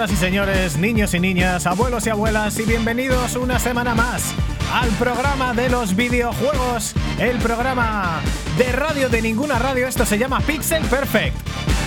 señoras y señores, niños y niñas, abuelos y abuelas, y bienvenidos una semana más al programa de los videojuegos, el programa de radio de ninguna radio, esto se llama Pixel Perfect.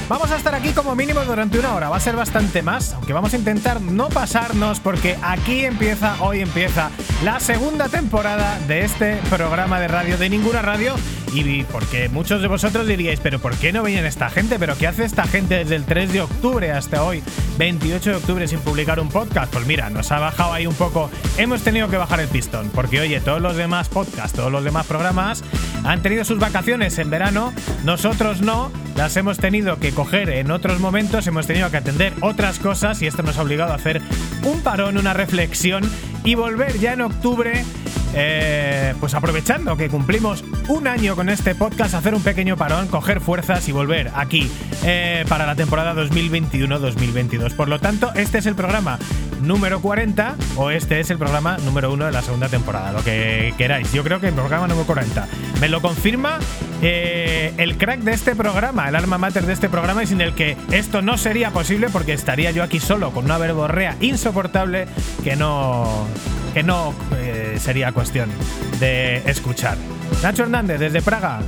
Vamos a estar aquí como mínimo durante una hora, va a ser bastante más, aunque vamos a intentar no pasarnos porque aquí empieza, hoy empieza la segunda temporada de este programa de radio de ninguna radio y porque muchos de vosotros diríais, pero ¿por qué no viene esta gente? ¿Pero qué hace esta gente desde el 3 de octubre hasta hoy, 28 de octubre, sin publicar un podcast? Pues mira, nos ha bajado ahí un poco. Hemos tenido que bajar el pistón, porque oye, todos los demás podcasts, todos los demás programas han tenido sus vacaciones en verano, nosotros no, las hemos tenido que coger en otros momentos, hemos tenido que atender otras cosas y esto nos ha obligado a hacer un parón, una reflexión y volver ya en octubre eh, pues aprovechando que cumplimos un año con este podcast, hacer un pequeño parón, coger fuerzas y volver aquí eh, para la temporada 2021-2022. Por lo tanto, este es el programa número 40 o este es el programa número 1 de la segunda temporada, lo que queráis. Yo creo que el programa número 40 me lo confirma eh, el crack de este programa, el alma mater de este programa y sin el que esto no sería posible porque estaría yo aquí solo con una verborrea insoportable que no que no eh, sería cuestión de escuchar. Nacho Hernández, desde Praga.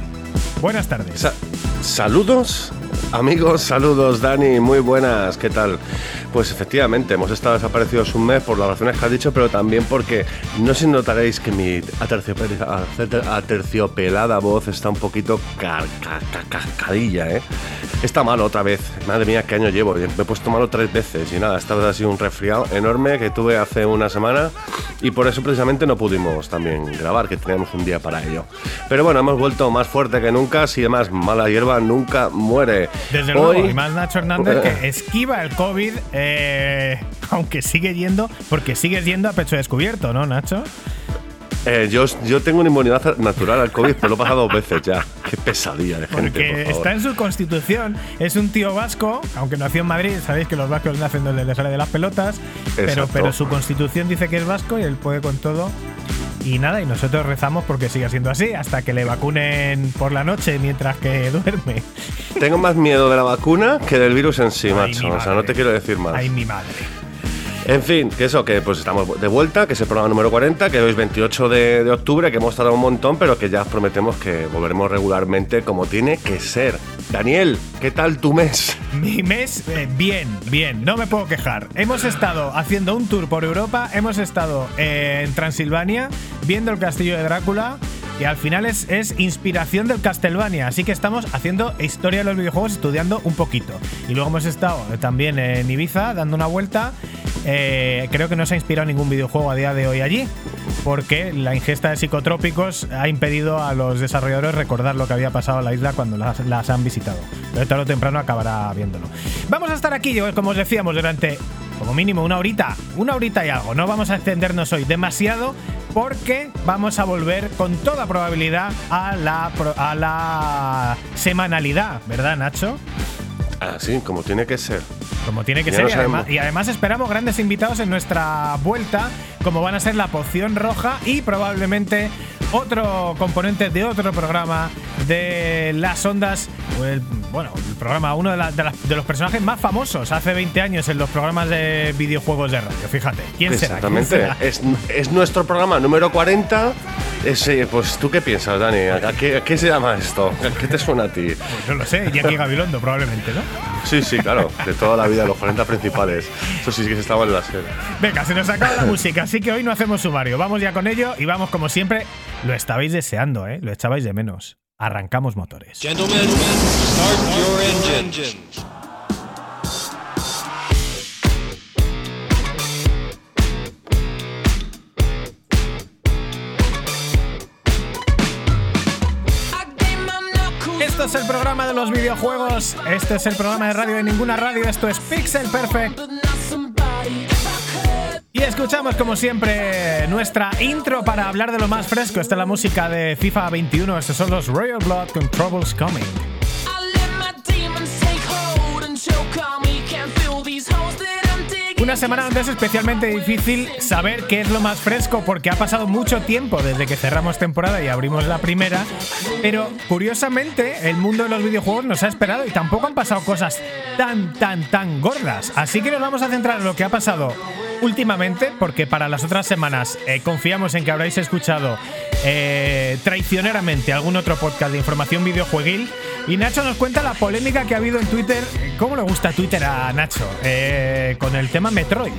Buenas tardes. Sa- saludos, amigos, saludos, Dani, muy buenas, ¿qué tal? Pues efectivamente, hemos estado desaparecidos un mes por las razones que has dicho, pero también porque no sé si notaréis que mi aterciope- ater- aterciopelada voz está un poquito car- ca- ca- cascadilla, ¿eh? Está malo otra vez, madre mía, qué año llevo, me he puesto malo tres veces y nada, esta vez ha sido un resfriado enorme que tuve hace una semana y por eso precisamente no pudimos también grabar, que teníamos un día para ello. Pero bueno, hemos vuelto más fuerte que nunca, si además mala hierba nunca muere. Desde luego, Hoy- y más Nacho Hernández que esquiva el COVID, eh, aunque sigue yendo, porque sigues yendo a pecho descubierto, ¿no, Nacho? Eh, yo, yo tengo una inmunidad natural al COVID, pero lo he pasado dos veces ya. Qué pesadilla de gente, Porque por favor. está en su constitución, es un tío vasco, aunque nació en Madrid, sabéis que los vascos nacen donde les sale de las pelotas, pero, pero su constitución dice que es vasco y él puede con todo. Y nada, y nosotros rezamos porque siga siendo así, hasta que le vacunen por la noche mientras que duerme. Tengo más miedo de la vacuna que del virus en sí, Ay, macho. O sea, no te quiero decir más. Ay, mi madre. En fin, que eso, que pues estamos de vuelta, que es el programa número 40, que hoy es 28 de, octubre, que hemos tardado un montón, pero que ya os prometemos que volveremos regularmente como tiene que ser. Daniel, ¿qué tal tu mes? Mi mes, eh, bien, bien, no me puedo quejar. Hemos estado haciendo un tour por Europa, hemos estado eh, en Transilvania, viendo el castillo de Drácula, y al final es, es inspiración del Castlevania, así que estamos haciendo historia de los videojuegos, estudiando un poquito. Y luego hemos estado eh, también en Ibiza, dando una vuelta. Eh, creo que no se ha inspirado ningún videojuego a día de hoy allí, porque la ingesta de psicotrópicos ha impedido a los desarrolladores recordar lo que había pasado en la isla cuando las, han visitado. Pero tarde o temprano acabará viéndolo. Vamos a estar aquí, como os decíamos, durante como mínimo una horita, una horita y algo. No vamos a extendernos hoy demasiado porque vamos a volver con toda probabilidad a la, a la semanalidad, ¿verdad, Nacho? Así, como tiene que ser. Como tiene que Ya ser. Y además, y además esperamos grandes invitados en nuestra vuelta, como van a ser la poción roja y probablemente otro componente de otro programa de las ondas. el- bueno, el programa, uno de, la- de las- de los personajes más famosos hace 20 años en los programas de videojuegos de radio. Fíjate, ¿quién será? ¿Quién Exactamente. será? Es, es nuestro programa número 40. Ese, pues, ¿tú qué piensas, Dani? ¿A qué, a qué se llama esto? ¿A qué te suena a ti? Pues no lo sé, Iñaki Gabilondo probablemente, ¿no? Sí, sí, claro. De toda la vida, los 40 principales. Eso sí que se estaba en la serie. Venga, se nos acaba la música, así que hoy no hacemos sumario. Vamos ya con ello y vamos como siempre. Lo estabais deseando, ¿eh? Lo echabais de menos. Arrancamos motores. Gentlemen, start your engines. Es el programa de los videojuegos. Este es el programa de radio de ninguna radio. Esto es Pixel Perfect. Y escuchamos como siempre nuestra intro para hablar de lo más fresco. Esta es la música de FIFA 21. Estos son los Royal Blood con Troubles Coming. Una semana donde es especialmente difícil saber qué es lo más fresco porque ha pasado mucho tiempo desde que cerramos temporada y abrimos la primera, pero curiosamente el mundo de los videojuegos nos ha esperado y tampoco han pasado cosas tan, tan, tan gordas. Así que nos vamos a centrar en lo que ha pasado últimamente, porque para las otras semanas eh, confiamos en que habréis escuchado eh, traicioneramente algún otro podcast de información videojueguil. Y Nacho nos cuenta la polémica que ha habido en Twitter. ¿Cómo le gusta Twitter a Nacho? Eh, con el tema Metroid.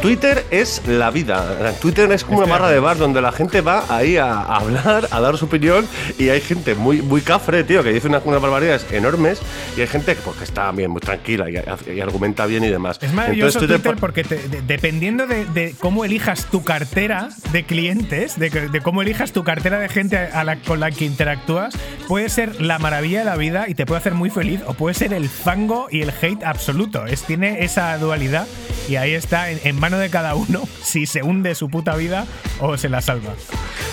Twitter es la vida. Twitter es como una barra de bar donde la gente va ahí a, hablar, a dar su opinión y hay gente muy, muy cafre, tío, que dice unas, unas barbaridades enormes y hay gente pues, que está bien, muy tranquila y, argumenta bien y demás. Es maravilloso Twitter, porque dependiendo de, cómo elijas tu cartera de clientes, de, cómo elijas tu cartera de gente a la, con la que interactúas, puede ser la maravilla de la vida y te puede hacer muy feliz o puede ser el fango y el hate absoluto. Es, tiene esa dualidad y ahí está en, en de cada uno si se hunde su puta vida o se la salva.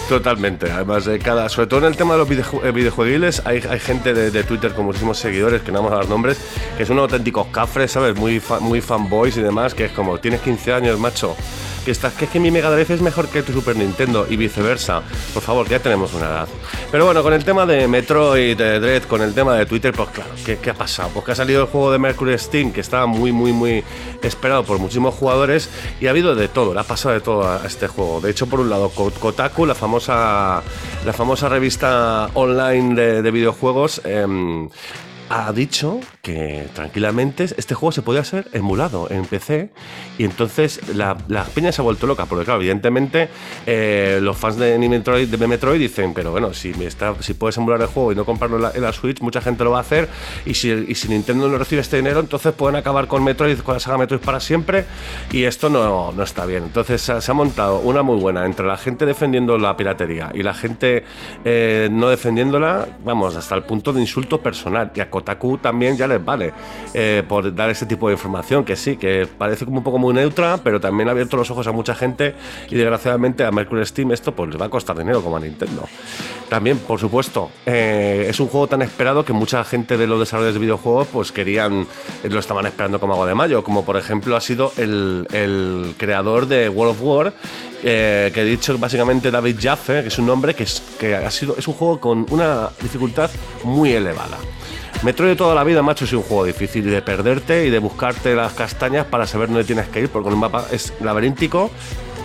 Totalmente. Además, de cada, sobre todo en el tema de los eh, videojuegos, hay, gente de, Twitter con muchísimos seguidores, que no vamos a dar nombres, que son auténticos cafres, ¿sabes? Muy, muy fanboys y demás, que es como, tienes 15 años, macho que, estás, que es que mi Mega Drive es mejor que tu Super Nintendo y viceversa. Por favor, que ya tenemos una edad. Pero bueno, con el tema de Metroid, de Dread, con el tema de Twitter, pues claro, ¿qué, ha pasado? Pues que ha salido el juego de Mercury Steam, que estaba muy, muy, muy esperado por muchísimos jugadores y ha habido de todo, le ha pasado de todo a este juego. De hecho, por un lado, Kotaku, la famosa, la famosa revista online de, videojuegos, em, ha dicho que tranquilamente este juego se podía ser emulado en PC y entonces la, peña se ha vuelto loca porque claro evidentemente eh, los fans de Metroid, de Metroid dicen pero bueno si, está, si puedes emular el juego y no comprarlo en la, Switch mucha gente lo va a hacer y si, Nintendo no recibe este dinero entonces pueden acabar con Metroid con la saga Metroid para siempre y esto no, no está bien entonces se, ha montado una muy buena entre la gente defendiendo la piratería y la gente eh, no defendiéndola vamos hasta el punto de insulto personal. Y a Kotaku también ya vale eh, por dar ese tipo de información, que sí, que parece como un poco muy neutra, pero también ha abierto los ojos a mucha gente y desgraciadamente a Mercury Steam esto pues les va a costar dinero como a Nintendo. También, por supuesto, eh, es un juego tan esperado que mucha gente de los desarrolladores de videojuegos pues querían, eh, lo estaban esperando como agua de mayo, como por ejemplo ha sido el, creador de World of War, que he dicho básicamente David Jaffe, que es un nombre que, es, que ha sido, es un juego con una dificultad muy elevada. Metroid de toda la vida, macho, es un juego difícil de perderte y de buscarte las castañas para saber dónde tienes que ir, porque un mapa es laberíntico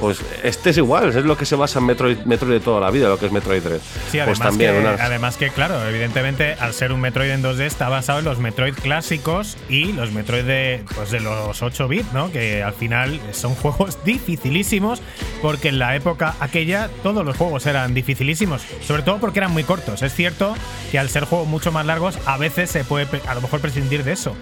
pues este es igual, es lo que se basa en Metroid, Metroid de toda la vida, lo que es Metroid 3. Sí, pues además, que, además que, claro, evidentemente, al ser un Metroid en 2D, está basado en los Metroid clásicos y los Metroid de, pues de los 8 bits, ¿no? Que al final son juegos dificilísimos, porque en la época aquella todos los juegos eran dificilísimos, sobre todo porque eran muy cortos. Es cierto que al ser juegos mucho más largos, a veces se puede a lo mejor prescindir de eso.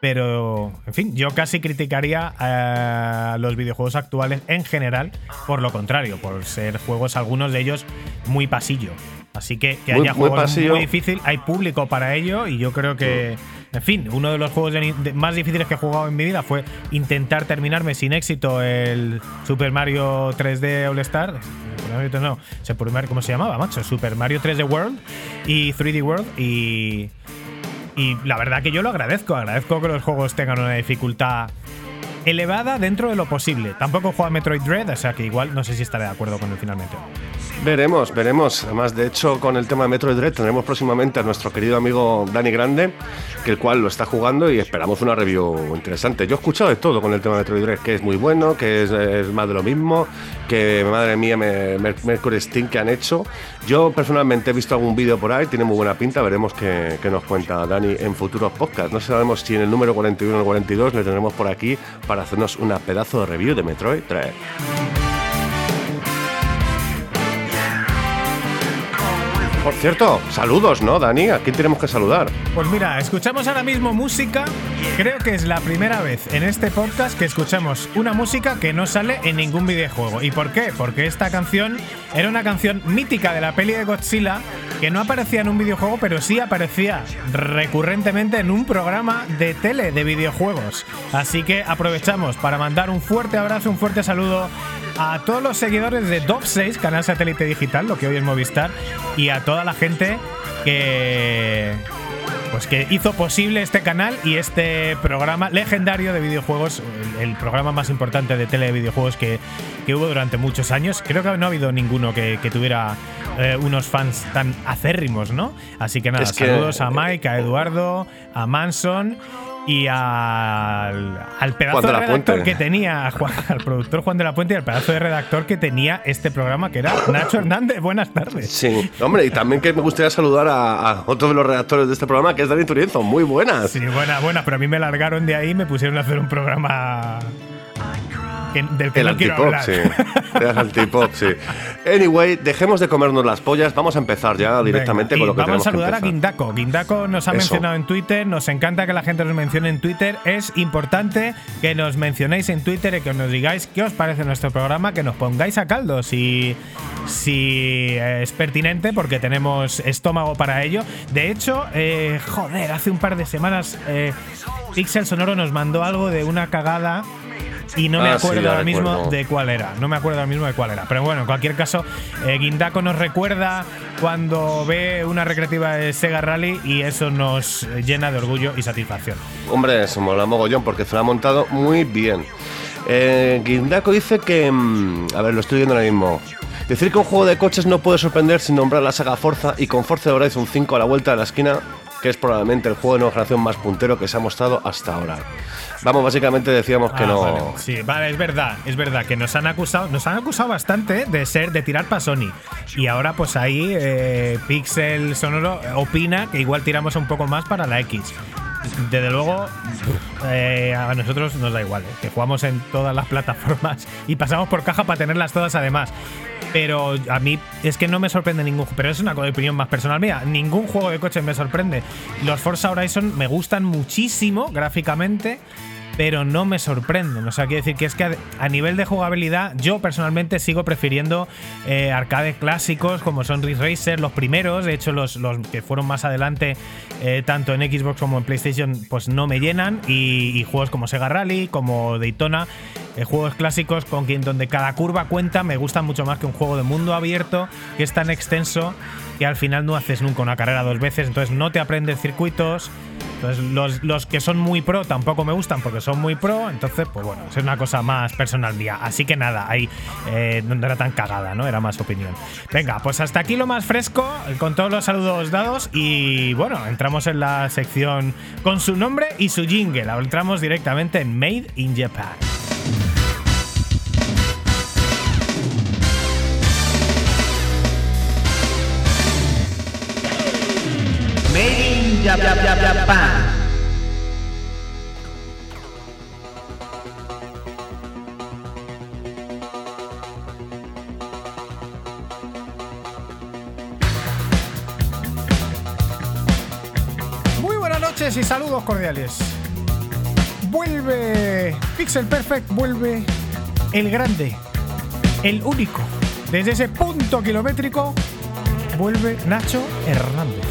Pero, en fin, yo casi criticaría a los videojuegos actuales en general por lo contrario, por ser juegos, algunos de ellos, muy pasillo. Así que que haya juegos muy difícil, hay público para ello y yo creo que, en fin, uno de los juegos más difíciles que he jugado en mi vida fue intentar terminarme sin éxito el Super Mario 3D All Star. No, ¿cómo se llamaba, macho? Super Mario 3D World y 3D World y y la verdad que yo lo agradezco, agradezco que los juegos tengan una dificultad elevada dentro de lo posible. Tampoco juega Metroid Dread, o sea que igual no sé si estaré de acuerdo con él finalmente. Veremos, veremos. Además, de hecho, con el tema de Metroid Dread tendremos próximamente a nuestro querido amigo Dani Grande, que el cual lo está jugando y esperamos una review interesante. Yo he escuchado de todo con el tema de Metroid Dread, que es muy bueno, que es, más de lo mismo, que madre mía, me, Mercury Steam que han hecho. Yo personalmente he visto algún vídeo por ahí, tiene muy buena pinta, veremos qué, nos cuenta Dani en futuros podcasts. No sabemos si en el número 41 o el 42 le tendremos por aquí para hacernos una pedazo de review de Metroid Dread. Por cierto, saludos, ¿no, Dani? ¿A quién tenemos que saludar? Pues mira, escuchamos ahora mismo música. Creo que es la primera vez en este podcast que escuchamos una música que no sale en ningún videojuego. ¿Y por qué? Porque esta canción era una canción mítica de la peli de Godzilla que no aparecía en un videojuego, pero sí aparecía recurrentemente en un programa de tele de videojuegos. Así que aprovechamos para mandar un fuerte abrazo, un fuerte saludo a todos los seguidores de Top 6, canal satélite digital, lo que hoy es Movistar, y a toda la gente que pues que hizo posible este canal y este programa legendario de videojuegos, el, el programa más importante de tele de videojuegos que, que hubo durante muchos años. Creo que no ha habido ninguno que, que tuviera eh, unos fans tan acérrimos, ¿no? Así que nada, Es que- saludos a Mike, a Eduardo, a Manson y al, al pedazo de de, redactor Puente. que tenía, Juan- al productor Juan de la Puente y al pedazo de redactor que tenía este programa, que era Nacho Hernández. Buenas tardes. Sí, hombre, y también que me gustaría saludar a, a otro de los redactores de este programa, que es Dani Turienzo. Muy buenas. Sí, buena, buena, pero a mí me largaron de ahí y me pusieron a hacer un programa que- del que El no antipop, sí. El antipop, sí. Anyway, dejemos de comernos las pollas. Vamos a empezar ya directamente Venga, con lo que vamos tenemos a saludar que a. Guindaco. Guindaco nos ha Eso. mencionado en Twitter. Nos encanta que la gente nos mencione en Twitter. Es importante que nos mencionéis en Twitter y que nos digáis qué os parece nuestro programa, que nos pongáis a caldo si, si es pertinente, porque tenemos estómago para ello. De hecho, eh, joder, hace un par de semanas eh, Pixel Sonoro nos mandó algo de una cagada. Y no me Ah, acuerdo ahora mismo de cuál era. No me acuerdo ahora mismo de cuál era. Pero bueno, en cualquier caso, eh, Guindaco nos recuerda cuando ve una recreativa de Sega Rally y eso nos llena de orgullo y satisfacción. Hombre, eso mola mogollón porque se lo ha montado muy bien. Eh, Guindaco dice que. mm, A ver, lo estoy viendo ahora mismo. Decir que un juego de coches no puede sorprender sin nombrar la saga Forza y con Forza Horizon 5 a la vuelta de la esquina, que es probablemente el juego de nueva generación más puntero que se ha mostrado hasta ahora. Vamos, básicamente decíamos que Ah, no. vale. Sí, vale, es verdad, es verdad que nos han acusado, nos han acusado bastante de ser, de tirar para Sony. Y ahora, pues ahí eh, Pixel Sonoro opina que igual tiramos un poco más para la X. Desde luego, eh, a nosotros nos da igual, eh, que jugamos en todas las plataformas y pasamos por caja para tenerlas todas además. Pero a mí es que no me sorprende ningún Pero es una opinión más personal mía. Ningún juego de coches me sorprende. Los Forza Horizon me gustan muchísimo gráficamente pero no me sorprenden. O sea, quiero decir que es que a, nivel de jugabilidad, yo personalmente sigo prefiriendo eh, arcades clásicos como son Ridge Racer, los primeros. De hecho, los, los que fueron más adelante, eh, tanto en Xbox como en PlayStation, pues no me llenan. Y, y juegos como Sega Rally, como Daytona, eh, juegos clásicos con quien donde cada curva cuenta, me gustan mucho más que un juego de mundo abierto que es tan extenso que al final no haces nunca una carrera dos veces, entonces no te aprendes circuitos. Entonces, los, los que son muy pro tampoco me gustan porque son muy pro. Entonces, pues bueno, es una cosa más personal mía. Así que nada, ahí eh, no era tan cagada, ¿no? Era más opinión. Venga, pues hasta aquí lo más fresco, con todos los saludos dados. Y bueno, entramos en la sección con su nombre y su jingle. Entramos directamente en Made in Japan. In Jap- Jap- Jap- Japan. Muy buenas noches y saludos cordiales. Vuelve Pixel Perfect, vuelve el grande, el único. Desde ese punto kilométrico vuelve Nacho Hernández.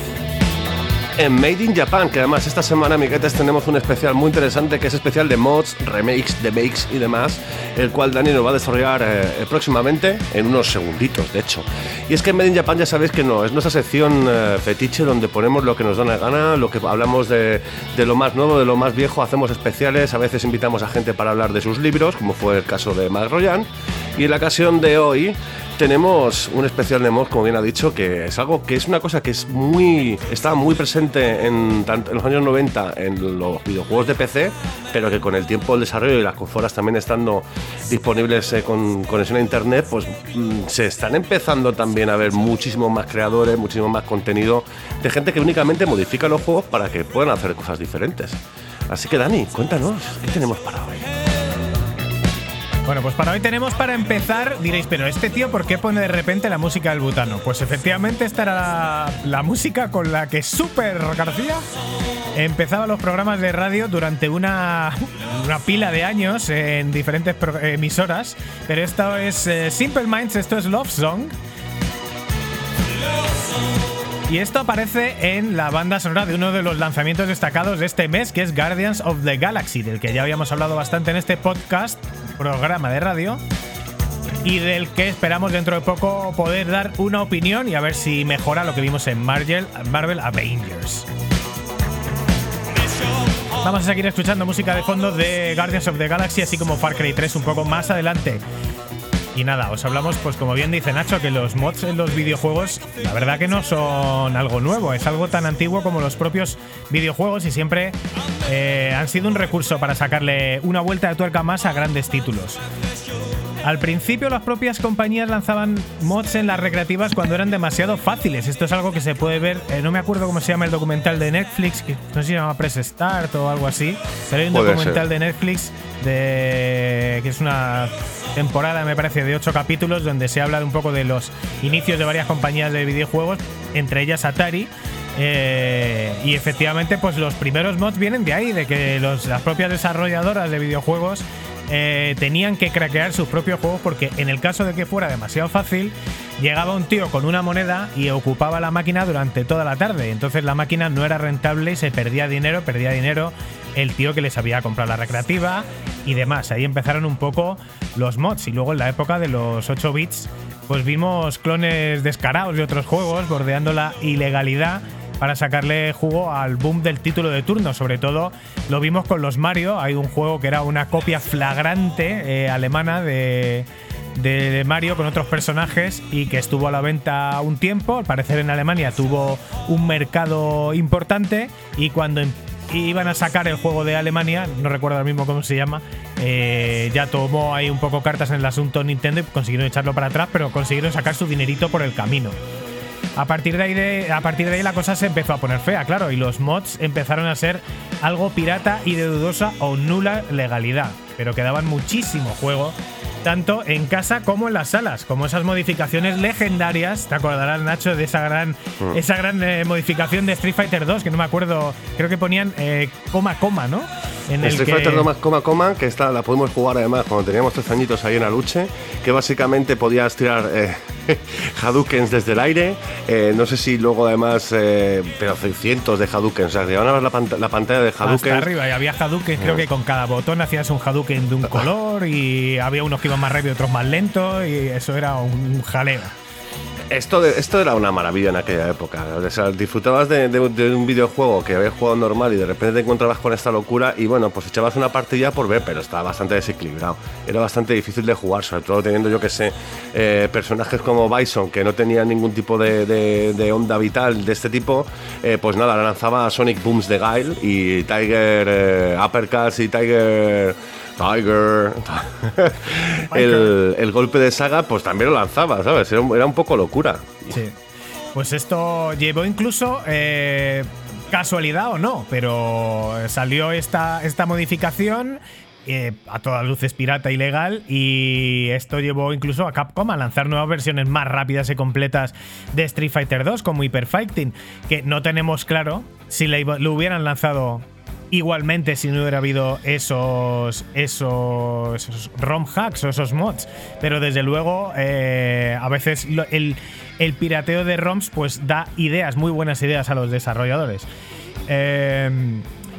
En Made in Japan, que además esta semana, amiguetes, tenemos un especial muy interesante que es especial de mods, remakes, demakes y demás, el cual Dani nos va a desarrollar eh, próximamente, en unos segunditos, de hecho. Y es que en Made in Japan ya sabéis que no, es nuestra sección eh, fetiche donde ponemos lo que nos da la gana, lo que hablamos de, de lo más nuevo, de lo más viejo, hacemos especiales, a veces invitamos a gente para hablar de sus libros, como fue el caso de Mac Royan. Y en la ocasión de hoy tenemos un especial de mod, como bien ha dicho, que es algo que es una cosa que es muy está muy presente en, los años 90 en los videojuegos de PC, pero que con el tiempo del desarrollo y las consolas también estando disponibles eh, con conexión a internet, pues mm, se están empezando también a ver muchísimos más creadores, muchísimo más contenido de gente que únicamente modifica los juegos para que puedan hacer cosas diferentes. Así que Dani, cuéntanos, ¿qué tenemos para hoy? Bueno, pues para hoy tenemos para empezar, diréis, pero este tío, ¿por qué pone de repente la música del butano? Pues efectivamente esta era la, música con la que Super García empezaba los programas de radio durante una, una pila de años en diferentes emisoras, pero esto es eh, Simple Minds, esto es Love Song. Y esto aparece en la banda sonora de uno de los lanzamientos destacados de este mes, que es Guardians of the Galaxy, del que ya habíamos hablado bastante en este podcast, programa de radio, y del que esperamos dentro de poco poder dar una opinión y a ver si mejora lo que vimos en Marvel, Avengers. Vamos a seguir escuchando música de fondo de Guardians of the Galaxy, así como Far Cry 3 un poco más adelante. Y nada, os hablamos, pues como bien dice Nacho, que los mods en los videojuegos, la verdad que no son algo nuevo, es algo tan antiguo como los propios videojuegos y siempre eh, han sido un recurso para sacarle una vuelta de tuerca más a grandes títulos. Al principio las propias compañías lanzaban mods en las recreativas cuando eran demasiado fáciles. Esto es algo que se puede ver, eh, no me acuerdo cómo se llama el documental de Netflix, que no sé si se llama Press Start o algo así, pero hay un Puede documental ser. de Netflix de que es una temporada, me parece, de ocho capítulos donde se habla de un poco de los inicios de varias compañías de videojuegos, entre ellas Atari. Eh, y efectivamente, pues los primeros mods vienen de ahí, de que los- las propias desarrolladoras de videojuegos eh, tenían que craquear sus propios juegos porque en el caso de que fuera demasiado fácil, llegaba un tío con una moneda y ocupaba la máquina durante toda la tarde. Entonces la máquina no era rentable y se perdía dinero, perdía dinero el tío que les había comprado la recreativa y demás. Ahí empezaron un poco los mods y luego en la época de los 8 bits pues vimos clones descarados de otros juegos bordeando la ilegalidad para sacarle jugo al boom del título de turno. Sobre todo lo vimos con los Mario. Hay un juego que era una copia flagrante eh, alemana de, de- Mario con otros personajes y que estuvo a la venta un tiempo. Al parecer en Alemania tuvo un mercado importante y cuando em- iban a sacar el juego de Alemania, no recuerdo ahora mismo cómo se llama, eh, ya tomó ahí un poco cartas en el asunto Nintendo y consiguieron echarlo para atrás, pero consiguieron sacar su dinerito por el camino. A partir, de ahí de- a partir de ahí la cosa se empezó a poner fea, claro, y los mods empezaron a ser algo pirata y de dudosa o nula legalidad, pero quedaban muchísimo juego, tanto en casa como en las salas, como esas modificaciones legendarias, te acordarás Nacho de esa gran, esa gran eh, modificación de Street Fighter 2, que no me acuerdo, creo que ponían eh, coma coma, ¿no? En Street que- Fighter no más coma coma, que esta la pudimos jugar además cuando teníamos tres añitos ahí en Aluche, que básicamente podías tirar eh, Hadoukens desde el aire, eh, no sé si luego además, eh, pero cientos de Hadoukens, o sea, llevaban la, pant- la pantalla de Hasta Hadoukens. arriba, y había Hadouken, creo que con cada botón hacías un Hadouken de un color y había unos que iban más rápido, otros más lentos y eso era un jaleo. Esto, esto era una maravilla en aquella época. Disfrutabas de, un videojuego que habías jugado normal y de repente te encontrabas con esta locura y bueno, pues echabas una partida por ver, pero estaba bastante desequilibrado. Era bastante difícil de jugar, sobre todo teniendo, yo que sé, eh, personajes como Bison que no tenían ningún tipo de onda vital de este tipo, eh, pues nada, lanzaba Sonic Booms de Guile y Tiger eh, Uppercuts y Tiger... Tiger. el, el golpe de saga, pues también lo lanzaba, ¿sabes? Era un, era un poco locura. Sí. Pues esto llevó incluso, eh, casualidad o no, pero salió esta, esta modificación eh, a todas luces pirata ilegal y esto llevó incluso a Capcom a lanzar nuevas versiones más rápidas y completas de Street Fighter 2 como Hyper Fighting, que no tenemos claro si le lo hubieran lanzado Igualmente, si no hubiera habido esos, esos, ROM hacks o esos mods. Pero desde luego, eh, a veces el, el pirateo de ROMs pues da ideas, muy buenas ideas a los desarrolladores. Eh,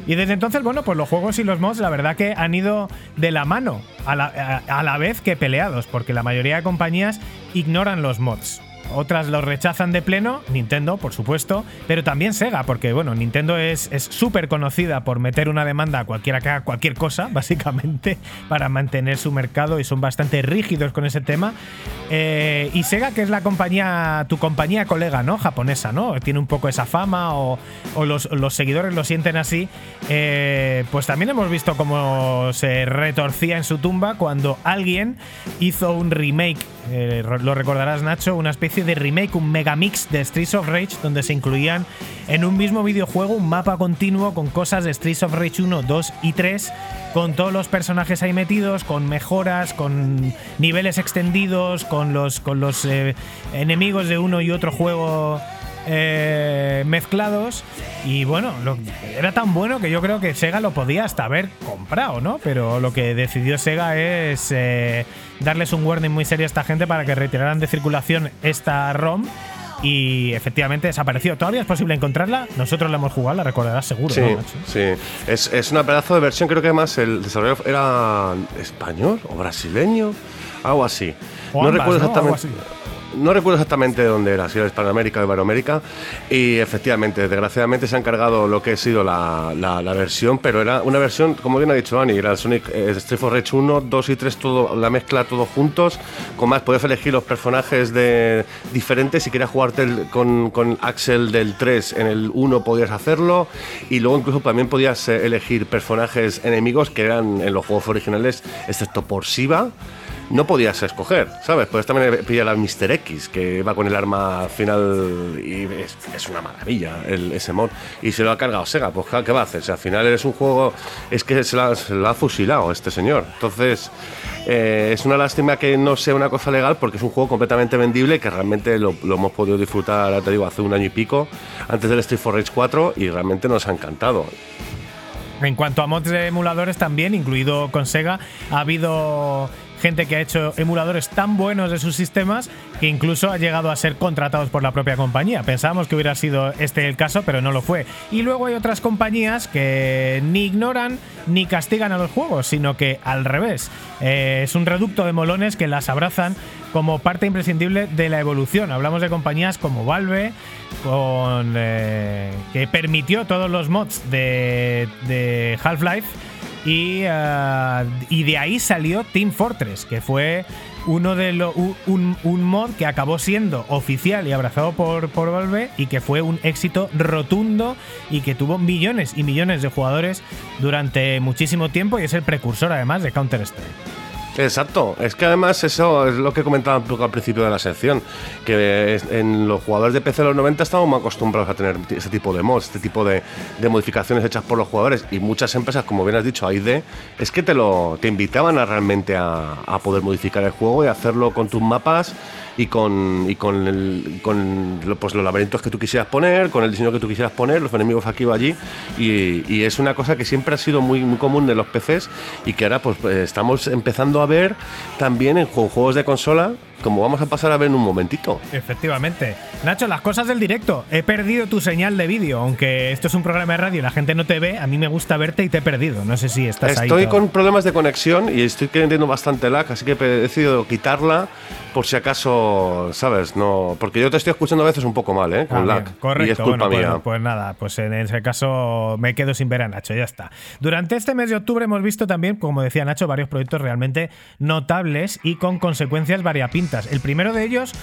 y desde entonces, bueno, pues los juegos y los mods, la verdad que han ido de la mano, a la, a la vez que peleados, porque la mayoría de compañías ignoran los mods. Otras los rechazan de pleno, Nintendo, por supuesto, pero también Sega, porque bueno, Nintendo es súper conocida por meter una demanda a cualquiera que haga cualquier cosa, básicamente, para mantener su mercado y son bastante rígidos con ese tema. Eh, y Sega, que es la compañía, tu compañía colega, ¿no? Japonesa, ¿no? Tiene un poco esa fama o, o los, los seguidores lo sienten así. eh, pues también hemos visto cómo se retorcía en su tumba cuando alguien hizo un remake, eh, lo recordarás Nacho, una especie de remake, un megamix de Streets of Rage, donde se incluían en un mismo videojuego un mapa continuo con cosas de Streets of Rage 1, 2 y 3, con todos los personajes ahí metidos, con mejoras, con niveles extendidos, con los, con los eh, enemigos de uno y otro juego eh, mezclados y bueno, lo- era tan bueno que yo creo que Sega lo podía hasta haber comprado, ¿no? Pero lo que decidió Sega es eh, darles un warning muy serio a esta gente para que retiraran de circulación esta ROM y efectivamente desapareció. ¿Todavía es posible encontrarla? Nosotros la hemos jugado, la recordarás seguro. Sí, ¿no, sí. Es, es una pedazo de versión, creo que además el desarrollador era español o brasileño, algo así. O no ambas, recuerdo exactamente. No recuerdo exactamente dónde era, si era Hispanoamérica o Iberoamérica, y efectivamente, desgraciadamente se han cargado lo que ha sido la, la- versión, pero era una versión, como bien ha dicho Ani, era el Sonic eh, Street for Rage 1, 2 y 3, todo, la mezcla todos juntos, con más, podías elegir los personajes de diferentes, si querías jugarte con, con Axel del 3 en el 1 podías hacerlo, y luego incluso también podías eh, elegir personajes enemigos que eran en los juegos originales, excepto por Siva, no podías escoger, ¿sabes? Puedes también pillar al Mr. X, que va con el arma final y es, es una maravilla el, ese mod. Y se lo ha cargado Sega, pues ¿qué va a hacer? Al final eres un juego, es que se lo se ha fusilado este señor. Entonces, eh, es una lástima que no sea una cosa legal porque es un juego completamente vendible que realmente lo, lo hemos podido disfrutar, te digo, hace un año y pico, antes del Street for Rage 4 y realmente nos ha encantado. En cuanto a mods de emuladores también, incluido con Sega, ha habido gente que ha hecho emuladores tan buenos de sus sistemas que incluso ha llegado a ser contratados por la propia compañía. Pensábamos que hubiera sido este el caso, pero no lo fue. Y luego hay otras compañías que ni ignoran ni castigan a los juegos, sino que al revés. Eh, es un reducto de molones que las abrazan como parte imprescindible de la evolución. Hablamos de compañías como Valve, con, eh, que permitió todos los mods de, de Half-Life. Y, eh, y de ahí salió Team Fortress, que fue uno de un, un mod que acabó siendo oficial y abrazado por, por Valve y que fue un éxito rotundo y que tuvo millones y millones de jugadores durante muchísimo tiempo y es el precursor además de Counter-Strike. Exacto, es que además eso es lo que comentaba un poco al principio de la sección, que en los jugadores de PC de los 90 estábamos muy acostumbrados a tener ese tipo de mods, este tipo de, modificaciones hechas por los jugadores y muchas empresas, como bien has dicho, AID, es que te lo te invitaban a realmente a, poder modificar el juego y hacerlo con tus mapas y con, y con, el- con pues, los laberintos que tú quisieras poner, con el diseño que tú quisieras poner, los enemigos aquí o allí. Y, y es una cosa que siempre ha sido muy, muy común de los PCs y que ahora pues, eh, estamos empezando a ver también en ju- juegos de consola, como vamos a pasar a ver en un momentito. Efectivamente. Nacho, las cosas del directo. He perdido tu señal de vídeo, aunque esto es un programa de radio y la gente no te ve, a mí me gusta verte y te he perdido. No sé si estás ahí. Estoy todo. con problemas de conexión y estoy teniendo bastante lag, así que he decidido quitarla por si acaso, ¿sabes? No, porque yo te estoy escuchando a veces un poco mal, ¿eh? Con Ah, lag. bien, correcto. Y es culpa bueno, pues- mía. Pues, nada, pues en ese caso me quedo sin ver a Nacho, ya está. Durante este mes de octubre hemos visto también, como decía Nacho, varios proyectos realmente notables y con consecuencias variapintas. El primero de ellos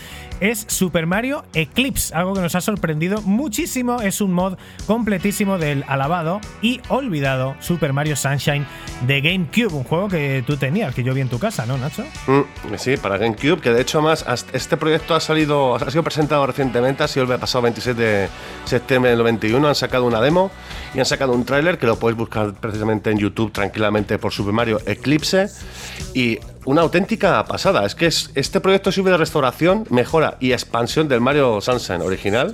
es Super Mario Eclipse, algo que nos ha sorprendido muchísimo. Es un mod completísimo del alabado y olvidado Super Mario Sunshine de GameCube, un juego que tú tenías, que yo vi en tu casa, ¿no, Nacho? Mm, sí, para GameCube, que de hecho más este proyecto ha salido, ha sido presentado recientemente, ha sido el pasado 26 de septiembre del 91, han sacado una demo y han sacado un tráiler que lo podéis buscar precisamente en YouTube tranquilamente por Super Mario Eclipse y una auténtica pasada, es que es, este proyecto sirve de restauración, mejora y expansión del Mario Sunshine original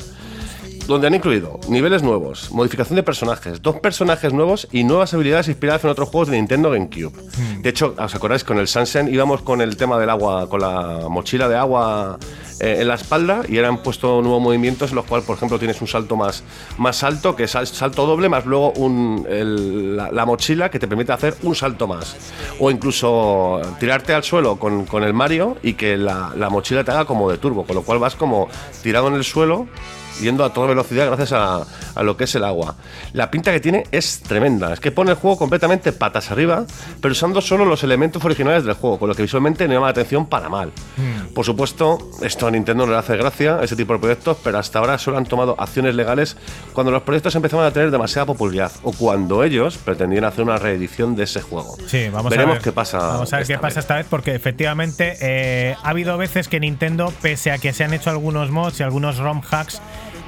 donde han incluido niveles nuevos, modificación de personajes, dos personajes nuevos y nuevas habilidades inspiradas en otros juegos de Nintendo GameCube. De hecho, ¿os acordáis? Con el Sunshine íbamos con el tema del agua, con la mochila de agua eh, en la espalda y eran puesto nuevos movimientos en los cuales, por ejemplo, tienes un salto más, más alto, que es sal- salto doble, más luego un, el- la, la mochila que te permite hacer un salto más. O incluso tirarte al suelo con, con el Mario y que la, la mochila te haga como de turbo, con lo cual vas como tirado en el suelo yendo a toda velocidad gracias a, a lo que es el agua. La pinta que tiene es tremenda, es que pone el juego completamente patas arriba, pero usando solo los elementos originales del juego, con lo que visualmente no llama la atención para mal. Por supuesto, esto a Nintendo no le hace gracia, ese tipo de proyectos, pero hasta ahora solo han tomado acciones legales cuando los proyectos empezaban a tener demasiada popularidad o cuando ellos pretendían hacer una reedición de ese juego. Sí, vamos Veremos a ver qué pasa. Vamos a ver qué pasa vez. esta vez, porque efectivamente eh, ha habido veces que Nintendo, pese a que se han hecho algunos mods y algunos ROM hacks,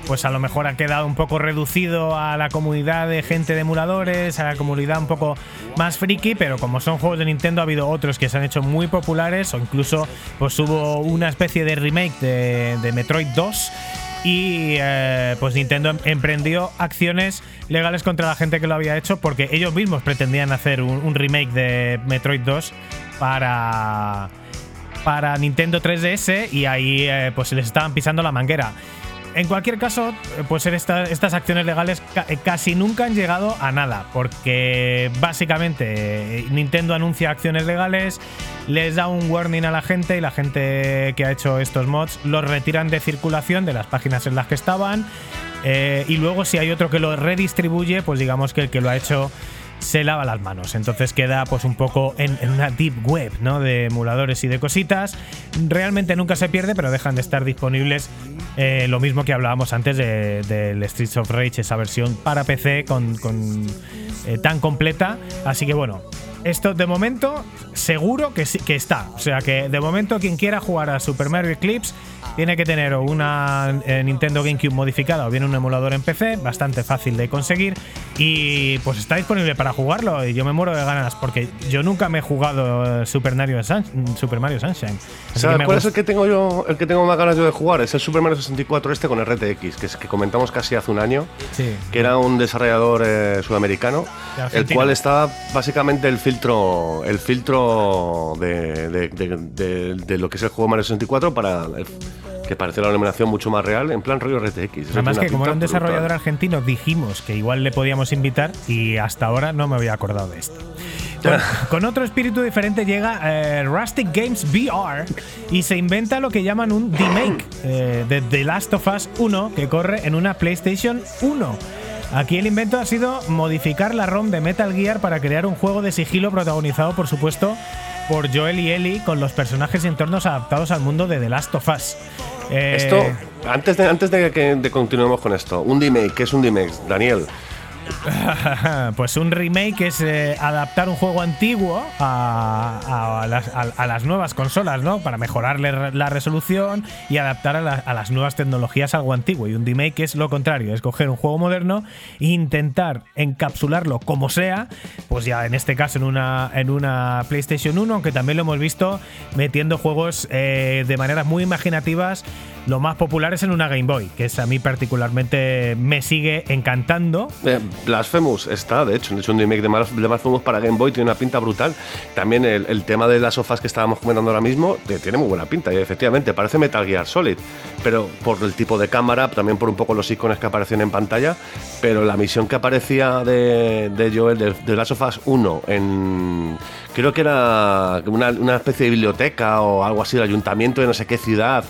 pues a lo mejor ha quedado un poco reducido a la comunidad de gente de emuladores, a la comunidad un poco más friki, pero como son juegos de Nintendo ha habido otros que se han hecho muy populares o incluso pues hubo una especie de remake de, Metroid 2 y eh, pues Nintendo em- emprendió acciones legales contra la gente que lo había hecho porque ellos mismos pretendían hacer un, remake de Metroid 2 para para Nintendo 3DS y ahí eh, pues les estaban pisando la manguera. En cualquier caso, pues estas acciones legales eh, casi nunca han llegado a nada, porque básicamente eh, Nintendo anuncia acciones legales, les da un warning a la gente y la gente que ha hecho estos mods los retiran de circulación de las páginas en las que estaban. eh, y luego si hay otro que lo redistribuye, pues digamos que el que lo ha hecho se lava las manos. Entonces queda pues un poco en, en una deep web, ¿no? De emuladores y de cositas. Realmente nunca se pierde, pero dejan de estar disponibles. eh, lo mismo que hablábamos antes de- del Streets of Rage, esa versión para PC con, con, eh, tan completa. Así que bueno. Esto de momento seguro que sí que está. O sea que de momento quien quiera jugar a Super Mario Eclipse tiene que tener o una eh, Nintendo GameCube modificada o bien un emulador en PC, bastante fácil de conseguir. Y pues está disponible para jugarlo. Y yo me muero de ganas porque yo nunca me he jugado eh, Super Mario, Sun- Super Mario Sunshine. Así ¿Sabes que me cuál es el que tengo yo, el que tengo más ganas yo de jugar? Es el Super Mario 64 este con RTX, que es que comentamos casi hace un año, Sí. que era un desarrollador eh, sudamericano, el cual estaba básicamente el filtro, el filtro de, de- de- de- de lo que es el juego Mario 64 para el- que parece la iluminación mucho más real, en plan rollo RTX. Además que como era un desarrollador brutal. argentino dijimos que igual le podíamos invitar y hasta ahora no me había acordado de esto. Con, con otro espíritu diferente llega eh, Rustic Games VR y se inventa lo que llaman un remake eh, de The Last of Us 1 que corre en una PlayStation 1. Aquí el invento ha sido modificar la ROM de Metal Gear para crear un juego de sigilo protagonizado, por supuesto, por Joel y Ellie con los personajes y entornos adaptados al mundo de The Last of Us. Eh, Esto, antes de, antes de que continuemos con esto, un remake, ¿qué es un remake, Daniel? pues un remake es eh, adaptar un juego antiguo a, las, nuevas consolas, ¿no? Para mejorarle la resolución y adaptar a las nuevas tecnologías algo antiguo. Y un remake es lo contrario, es coger un juego moderno e intentar encapsularlo como sea, pues ya en este caso en una, en una PlayStation 1, aunque también lo hemos visto metiendo juegos eh, de maneras muy imaginativas. Lo más popular es en una Game Boy, que es a mí particularmente me sigue encantando. Eh, Blasphemous está, de hecho, hecho un remake de, Blasphemous para Game Boy, tiene una pinta brutal. También el, el tema de las sofás que estábamos comentando ahora mismo eh, tiene muy buena pinta, y efectivamente, parece Metal Gear Solid, pero por el tipo de cámara, también por un poco los iconos que aparecen en pantalla, pero la misión que aparecía de, de Joel, de, de Last of Us 1, en. Creo que era una, una especie de biblioteca o algo así, el ayuntamiento de no sé qué ciudad,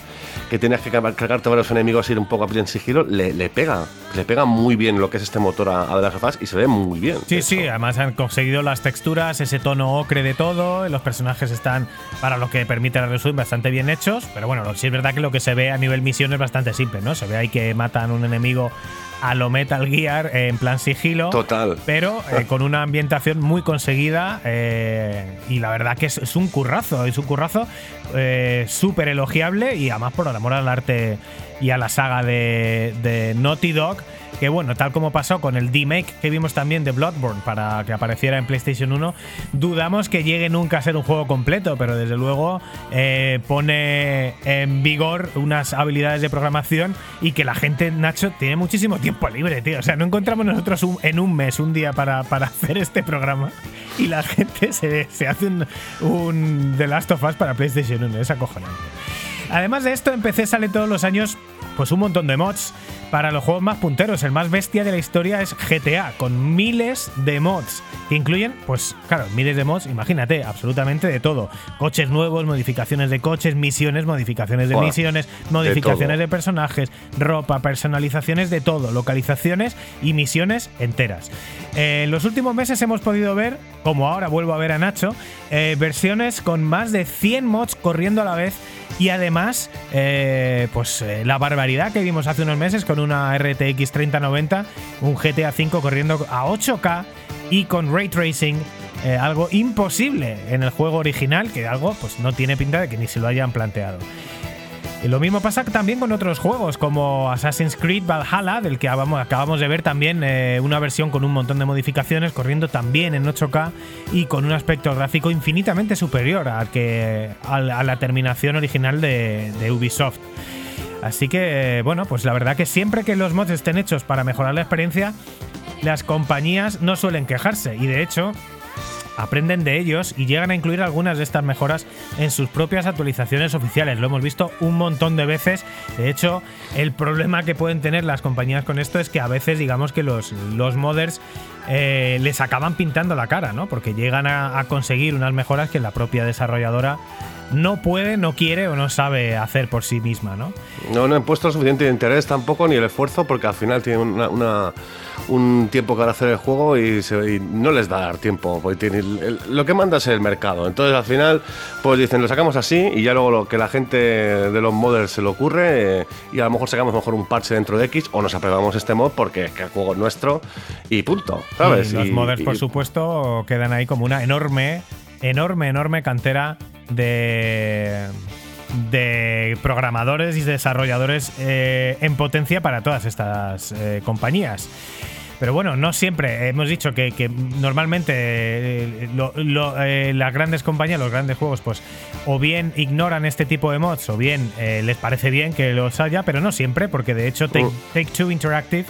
que tenías que car- cargarte varios enemigos y ir un poco a en sigilo, le, le pega, le pega muy bien lo que es este motor a, a of Us y se ve muy bien. Sí, sí, hecho. además han conseguido las texturas, ese tono ocre de todo, los personajes están, para lo que permite la resolución, bastante bien hechos, pero bueno, sí es verdad que lo que se ve a nivel misión es bastante simple, ¿no? Se ve ahí que matan un enemigo a lo Metal Gear eh, en plan sigilo. Total. Pero eh, con una ambientación muy conseguida eh, y la verdad que es, es un currazo, es un currazo súper elogiable y además por el amor al arte y a la saga de, Naughty Dog. Que bueno, tal como pasó con el remake que vimos también de Bloodborne para que apareciera en PlayStation 1, dudamos que llegue nunca a ser un juego completo, pero desde luego eh, pone en vigor unas habilidades de programación y que la gente, Nacho, tiene muchísimo tiempo libre, tío. O sea, no encontramos nosotros en un mes, un día para, para hacer este programa y la gente se, se hace un, un The Last of Us para PlayStation 1. Es acojonante. Además de esto, en PC sale todos los años pues un montón de mods para los juegos más punteros. El más bestia de la historia es GTA, con miles de mods que incluyen, pues claro, miles de mods, imagínate, absolutamente de todo. Coches nuevos, modificaciones de coches, misiones, modificaciones de Buah, misiones, modificaciones de personajes, ropa, personalizaciones de todo, localizaciones y misiones enteras. Eh, en los últimos meses hemos podido ver, como ahora vuelvo a ver a Nacho, eh, versiones con más de 100 mods corriendo a la vez y además, eh, pues eh, la barbaridad que vimos hace unos meses con una RTX 3090, un GTA V corriendo a 8K y con ray tracing. eh, algo imposible en el juego original, que algo pues no tiene pinta de que ni se lo hayan planteado. Lo mismo pasa también con otros juegos como Assassin's Creed Valhalla, del que acabamos, de ver también eh, una versión con un montón de modificaciones, corriendo también en 8K y con un aspecto gráfico infinitamente superior al que, a la terminación original de, de Ubisoft. Así que, bueno, pues la verdad que siempre que los mods estén hechos para mejorar la experiencia, las compañías no suelen quejarse. Y de hecho, aprenden de ellos y llegan a incluir algunas de estas mejoras en sus propias actualizaciones oficiales. Lo hemos visto un montón de veces. De hecho, el problema que pueden tener las compañías con esto es que a veces digamos que los, los modders eh, les acaban pintando la cara, ¿no? Porque llegan a, a conseguir unas mejoras que la propia desarrolladora no puede, no quiere o no sabe hacer por sí misma, ¿no? No, no han puesto suficiente interés tampoco ni el esfuerzo porque al final tienen una, una- un tiempo para hacer el juego y, se- y no les da dar tiempo. Porque tiene el- el- lo que manda es el mercado. Entonces al final pues dicen lo sacamos así y ya luego lo que la gente de los modders se le ocurre eh, y a lo mejor sacamos mejor un parche dentro de X o nos apegamos este mod porque es que el juego es nuestro y punto. ¿Sabes? Y los Y- modders, por supuesto, quedan ahí como una enorme, enorme, enorme cantera de de programadores y desarrolladores eh, en potencia para todas estas eh, compañías. Pero bueno, no siempre. Hemos dicho que, que normalmente eh, lo- lo- eh, las grandes compañías, los grandes juegos, pues o bien ignoran este tipo de mods o bien eh, les parece bien que los haya, pero no siempre, porque de hecho Take, Mm. Take Two Interactive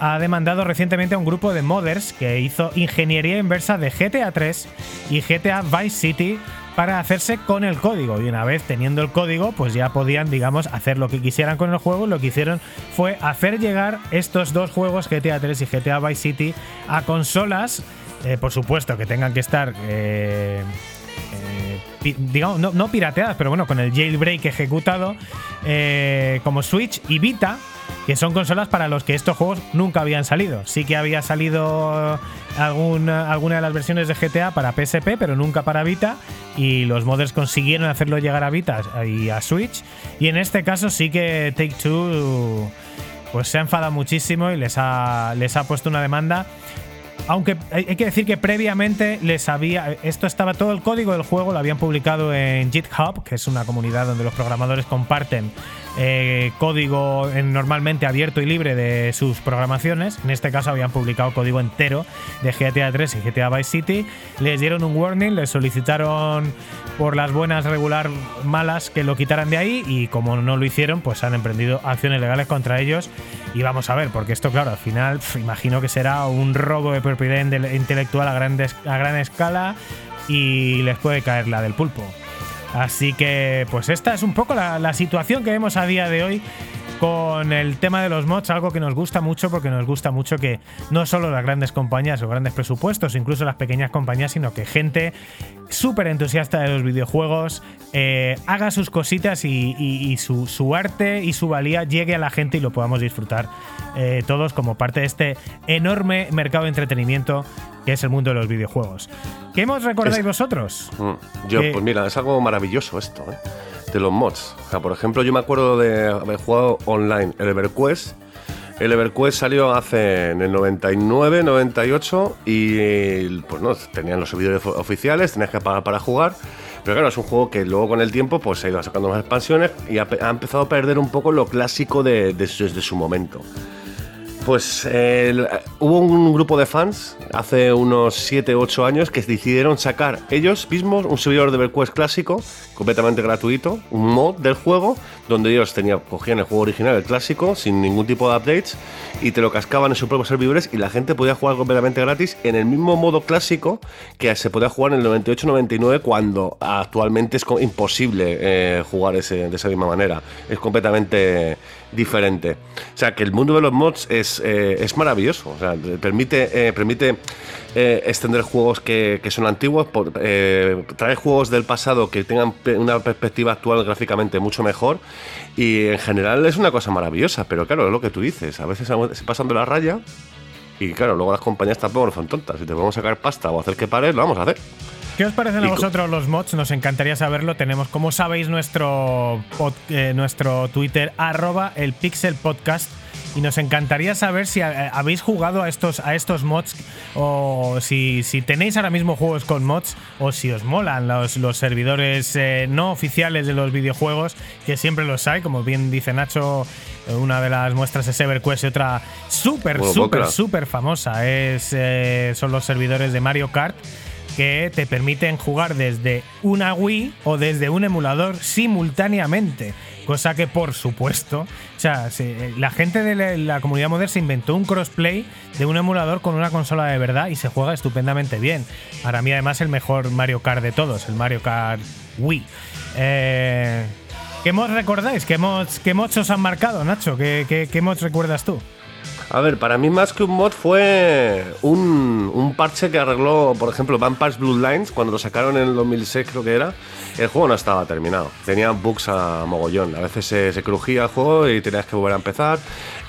ha demandado recientemente a un grupo de modders que hizo ingeniería inversa de GTA 3 y GTA Vice City para hacerse con el código. Y una vez teniendo el código, pues ya podían, digamos, hacer lo que quisieran con el juego. Lo que hicieron fue hacer llegar estos dos juegos, GTA 3 y GTA Vice City, a consolas, eh, por supuesto, que tengan que estar... eh, eh, digamos, no, no pirateadas, pero bueno, con el jailbreak ejecutado, eh, como Switch y Vita, que son consolas para los que estos juegos nunca habían salido. Sí que había salido algún- alguna de las versiones de GTA para PSP, pero nunca para Vita, y los modders consiguieron hacerlo llegar a Vita y a Switch, y en este caso sí que Take Two pues se ha enfadado muchísimo y les ha, les ha puesto una demanda aunque hay que decir que previamente les había. Esto estaba todo el código del juego, lo habían publicado en GitHub, que es una comunidad donde los programadores comparten eh, código en- normalmente abierto y libre de sus programaciones. En este caso habían publicado código entero de GTA 3 y GTA Vice City. Les dieron un warning, les solicitaron por las buenas, regular, malas que lo quitaran de ahí y como no lo hicieron, pues han emprendido acciones legales contra ellos. Y vamos a ver, porque esto, claro, al final imagino que será un robo de propiedad inte- intelectual a, grandes, a gran escala y les puede caer la del pulpo. Así que, pues esta es un poco la, la situación que vemos a día de hoy con el tema de los mods, algo que nos gusta mucho porque nos gusta mucho que no solo las grandes compañías o grandes presupuestos, incluso las pequeñas compañías, sino que gente súper entusiasta de los videojuegos eh, haga sus cositas y, y- y su, su arte y su valía llegue a la gente y lo podamos disfrutar eh, todos como parte de este enorme mercado de entretenimiento que es el mundo de los videojuegos. ¿Qué hemos recordáis Es- vosotros? Mm, Yo, que- pues mira, es algo maravilloso esto, ¿eh? De los mods. Por ejemplo, yo me acuerdo de haber jugado online el EverQuest. El EverQuest salió hace en el 99, 98 y pues no, tenían los servidores of- oficiales, tenías que pagar para jugar. Pero claro, es un juego que luego con el tiempo pues se ha ido sacando más expansiones y ha, pe- ha empezado a perder un poco lo clásico de, de desde su momento. Pues hubo un grupo de fans hace unos 7 u 8 años que decidieron sacar ellos mismos un servidor de EverQuest clásico, completamente gratuito, un mod del juego, donde ellos tenían, cogían el juego original, el clásico, sin ningún tipo de updates, y te lo cascaban en sus propios servidores y la gente podía jugar completamente gratis en el mismo modo clásico que se podía jugar en el 98-99 cuando actualmente es imposible eh, jugar ese- de esa misma manera. Es completamente diferente. O sea, que el mundo de los mods es, eh, es maravilloso. O sea, te permite, eh, permite eh, extender juegos que, que son antiguos, por- eh, traer juegos del pasado que tengan pe- una perspectiva actual gráficamente mucho mejor. Y en general es una cosa maravillosa, pero claro, es lo que tú dices. A veces se pasan de la raya. Y claro, luego las compañías tampoco no son tontas. Si te podemos sacar pasta o hacer que pares, lo vamos a hacer. ¿Qué os parecen a vosotros los mods? Nos encantaría saberlo. Tenemos, como sabéis, nuestro, pod- eh, nuestro Twitter, arroba el Pixel Podcast. Y nos encantaría saber si eh, habéis jugado a estos, a estos mods o si, si tenéis ahora mismo juegos con mods o si os molan los, los servidores eh, no oficiales de los videojuegos, que siempre los hay, como bien dice Nacho, eh, una de las muestras es EverQuest y otra súper, Bueno, súper, súper famosa es, eh, son los servidores de Mario Kart que te permiten jugar desde una Wii o desde un emulador simultáneamente. Cosa que por supuesto, o sea, se- la gente de la, comunidad modder se inventó un crossplay de un emulador con una consola de verdad y se juega estupendamente bien. Para mí además el mejor Mario Kart de todos, el Mario Kart Wii. Eh, ¿Qué mods recordáis? ¿Qué mods, qué mods os han marcado, Nacho? ¿Qué, qué, qué mods recuerdas tú? A ver, para mí más que un mod fue un, parche que arregló, por ejemplo, Vampires Bloodlines, cuando lo sacaron en el 2006 creo que era, el juego no estaba terminado, tenía bugs a mogollón, a veces se, se crujía el juego y tenías que volver a empezar,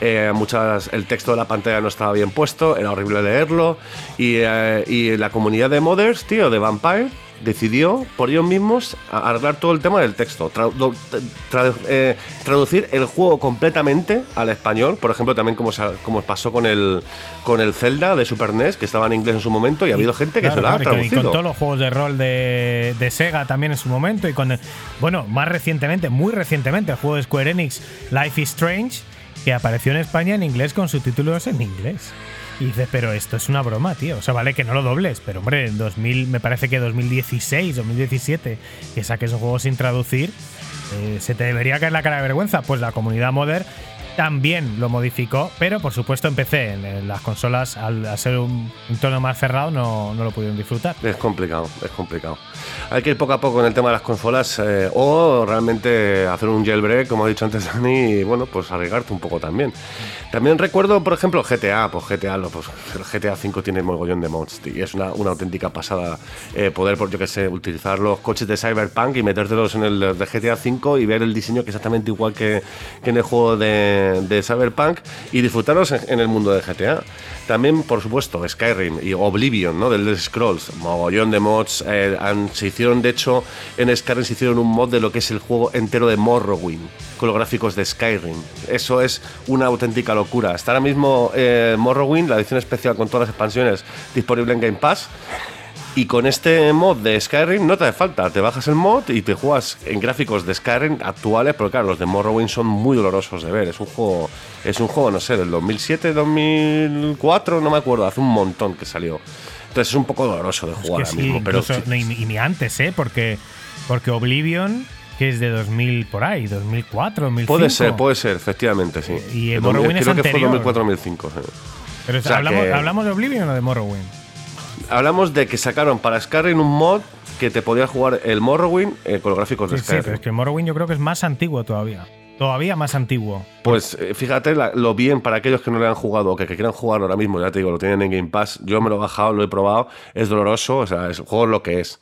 eh, muchas, el texto de la pantalla no estaba bien puesto, era horrible leerlo, y, eh, y la comunidad de modders, tío, de Vampire, decidió por ellos mismos arreglar todo el tema del texto, tra- eh, traducir el juego completamente al español, por ejemplo, también como, como pasó con el, con el Zelda de Super NES, que estaba en inglés en su momento, y ha habido gente que Claro, se lo ha claro, y traducido. con todos los juegos de rol de, de Sega también en su momento. Y con, bueno, más recientemente, muy recientemente, el juego de Square Enix, Life is Strange, que apareció en España en inglés con subtítulos en inglés. Y dices, pero esto es una broma, tío. O sea, vale que no lo dobles, pero hombre, en 2000, me parece que 2016, 2017, que saques un juego sin traducir, eh, se te debería caer la cara de vergüenza. Pues la comunidad modder también lo modificó, pero por supuesto en PC, en, las consolas, al, ser un entorno más cerrado, no, no lo pudieron disfrutar. Es complicado, es complicado. Hay que ir poco a poco en el tema de las consolas eh, o realmente hacer un jailbreak, como ha dicho antes Dani, y bueno, pues arriesgarte un poco también. También recuerdo, por ejemplo, GTA, pues GTA, pues GTA 5 tiene mogollón de mods y es una, una auténtica pasada eh, poder, por yo que sé, utilizar los coches de Cyberpunk y metértelos en el de GTA 5 y ver el diseño que es exactamente igual que, que en el juego de, de Cyberpunk y disfrutarlos en, el mundo de GTA. También, por supuesto, Skyrim y Oblivion, ¿no? Del Scrolls, mogollón de mods. eh, han- se hicieron, de hecho, en Skyrim se hicieron un mod de lo que es el juego entero de Morrowind, con los gráficos de Skyrim. Eso es una auténtica locura. Está ahora mismo eh, Morrowind, la edición especial con todas las expansiones, disponible en Game Pass. Y con este mod de Skyrim no te hace falta, te bajas el mod y te juegas en gráficos de Skyrim actuales, pero claro, los de Morrowind son muy dolorosos de ver. Es un juego, es un juego, no sé, del 2007, 2004, no me acuerdo, hace un montón que salió. Entonces es un poco doloroso de Es jugar que ahora sí, mismo, pero incluso- sí- ni, antes, ¿eh? Porque, porque Oblivion, que es de 2000 por ahí, 2004, 2005. puede ser, puede ser, efectivamente, sí. Y el El 2000 Morrowind es creo que fue anterior. 2004-2005. sí. Pero o sea ¿hablamos, que- ¿hablamos de Oblivion o de Morrowind? Hablamos de que sacaron para Skyrim un mod que te podía jugar el Morrowind eh, con los gráficos de Sí, sí, Skyrim. pero es que el Morrowind yo creo que es más antiguo todavía. Todavía más antiguo. Pues eh, fíjate la- lo bien para aquellos que no le han jugado o que, que quieran jugar ahora mismo, ya te digo, lo tienen en Game Pass. Yo me lo he bajado, lo he probado, es doloroso, o sea, es- el juego es lo que es.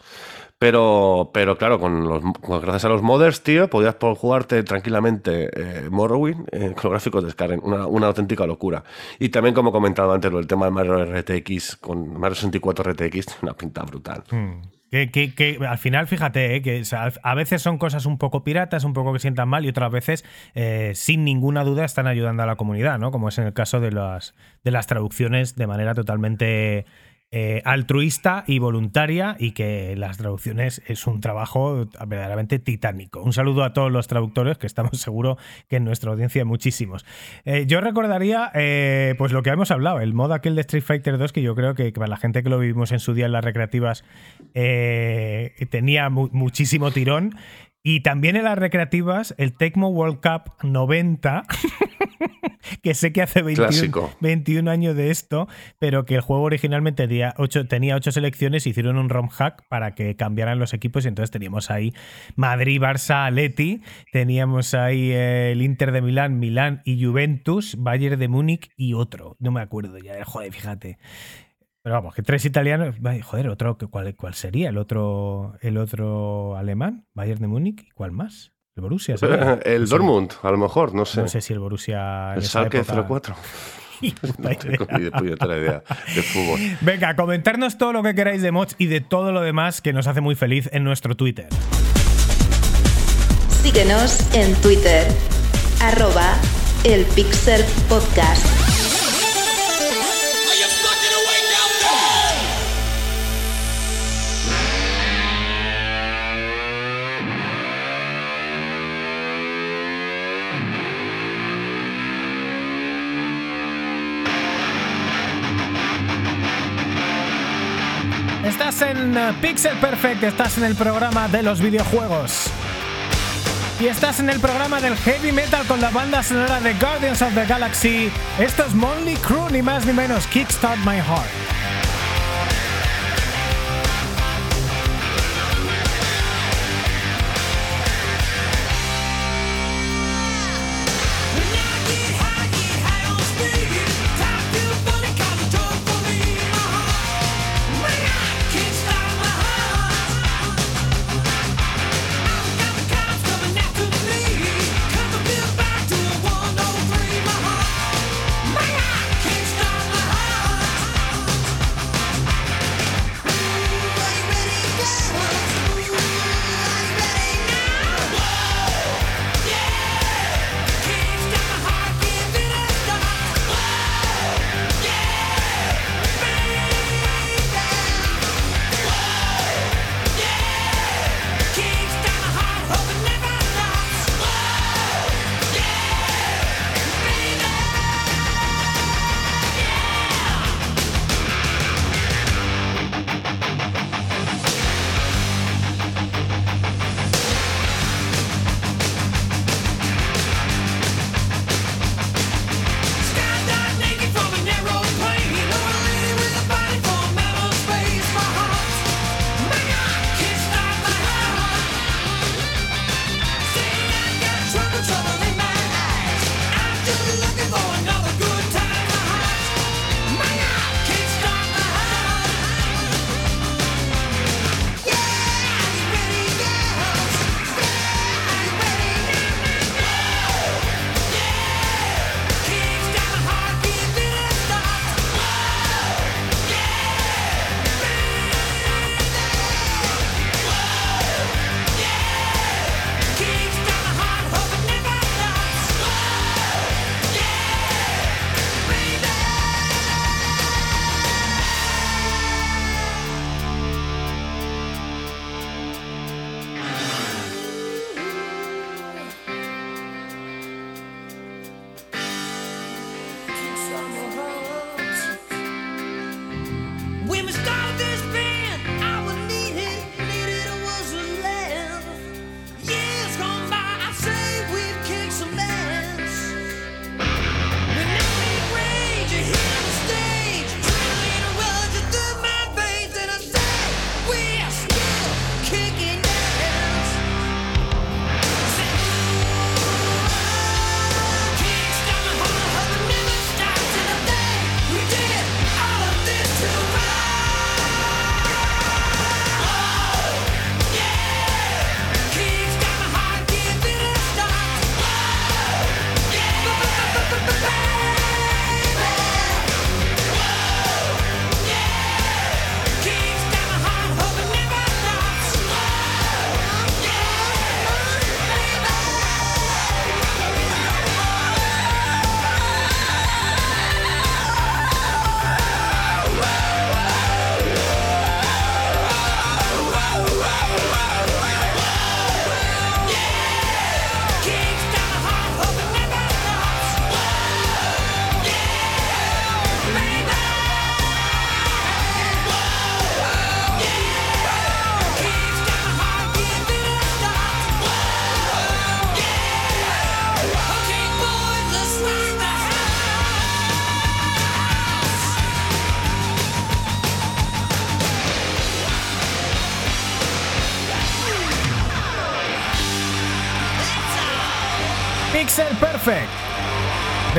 Pero, pero claro, con los, gracias a los modders, tío, podías jugarte tranquilamente eh, Morrowind eh, con los gráficos de Skyrim. Una, auténtica locura. Y también, como he comentado antes, del tema del Mario RTX, con Mario 64 RTX, una pinta brutal. Hmm. Que, que- que al final, fíjate, eh, que a veces son cosas un poco piratas, un poco que sientan mal, y otras veces, eh, sin ninguna duda, están ayudando a la comunidad, ¿no? Como es en el caso de las, de las traducciones de manera totalmente eh, altruista y voluntaria, y que las traducciones es un trabajo verdaderamente titánico. Un saludo a todos los traductores, que estamos seguros que en nuestra audiencia hay muchísimos. Eh, yo recordaría, eh, pues lo que hemos hablado, el modo aquel de Street Fighter 2, que yo creo que para la gente que lo vivimos en su día en las recreativas eh, tenía mu- muchísimo tirón. Y también en las recreativas, el Tecmo World Cup 90, que sé que hace 21, Clásico. 21 años de esto, pero que el juego originalmente tenía 8, tenía ocho selecciones, hicieron un ROM hack para que cambiaran los equipos y entonces teníamos ahí Madrid, Barça, Atleti, teníamos ahí el Inter de Milán, Milán y Juventus, Bayern de Múnich y otro, no me acuerdo ya, joder, fíjate. Pero vamos, que tres italianos, joder, otro, ¿cuál, cuál sería? ¿El otro, el otro alemán? ¿Bayern de Múnich? ¿Y cuál más? ¿El Borussia? sería? el No sé. Dortmund, a lo mejor, no sé. No sé si el Borussia. en el Schalke época- 04. Ni puta No tengo idea. ni puñetera idea de fútbol. Venga, comentarnos todo lo que queráis de mods y de todo lo demás que nos hace muy feliz en nuestro Twitter. Síguenos en Twitter, arroba el Pixel Podcast. Eh, Pixel Perfect, estás en el programa de los videojuegos. y estás en el programa del heavy metal con la banda sonora de Guardians of the Galaxy. Esto es Monly Crew, ni más ni menos, Kickstart My Heart.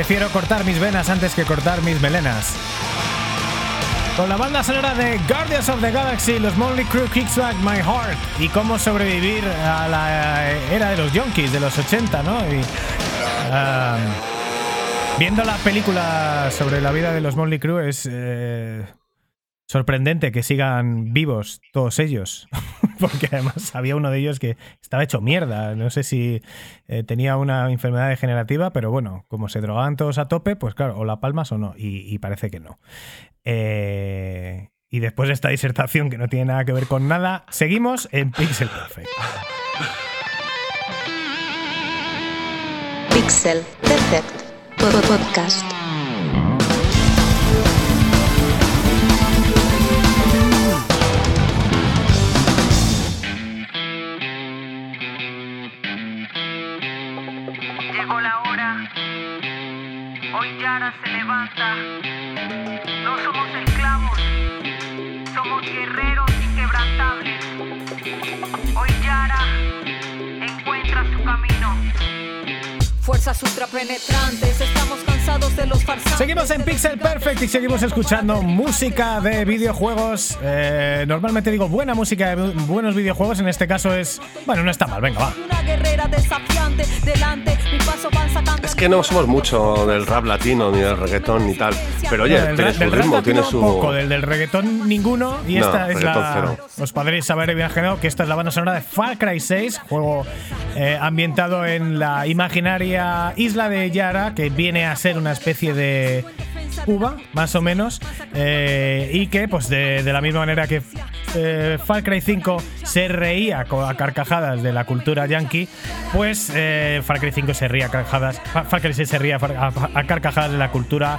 Prefiero cortar mis venas antes que cortar mis melenas. Con la banda sonora de Guardians of the Galaxy, los Molly Crew Kicks Back My Heart y cómo sobrevivir a la era de los Yonkis de los 80, ¿no? Y, viendo la película sobre la vida de los Molly Crew es eh, sorprendente que sigan vivos todos ellos. Porque además había uno de ellos que estaba hecho mierda. No sé si eh, tenía una enfermedad degenerativa, pero bueno, como se drogaban todos a tope, pues claro, o la palmas o no, y, parece que no. Eh, y después de esta disertación que no tiene nada que ver con nada, seguimos en Pixel Perfect. Pixel Perfect Podcast. Fuerzas ultrapenetrantes, estamos cansados de los farsantes. Seguimos en Pixel Perfect y seguimos escuchando música de videojuegos. Eh, normalmente digo buena música de buenos videojuegos, en este caso es. Bueno, no está mal, venga, va. Desafiante, delante, mi paso van sacando. Es que no somos mucho del rap latino, ni del reggaetón, ni tal. Pero oye, Del tiene su ritmo, tiene su. poco, del, del reggaetón ninguno. Y No, esta es la. cero. Os podréis saber imaginado que esta es la banda sonora de Far Cry 6, juego eh, ambientado en la imaginaria isla de Yara, que viene a ser una especie de Cuba, más o menos, eh, y que, pues de, de la misma manera que eh, Far Cry 5 se reía a carcajadas de la cultura yankee, pues eh, Far Cry 5 se ría a carcajadas, Fa- Far Cry 6 se ría a, carcajadas de la cultura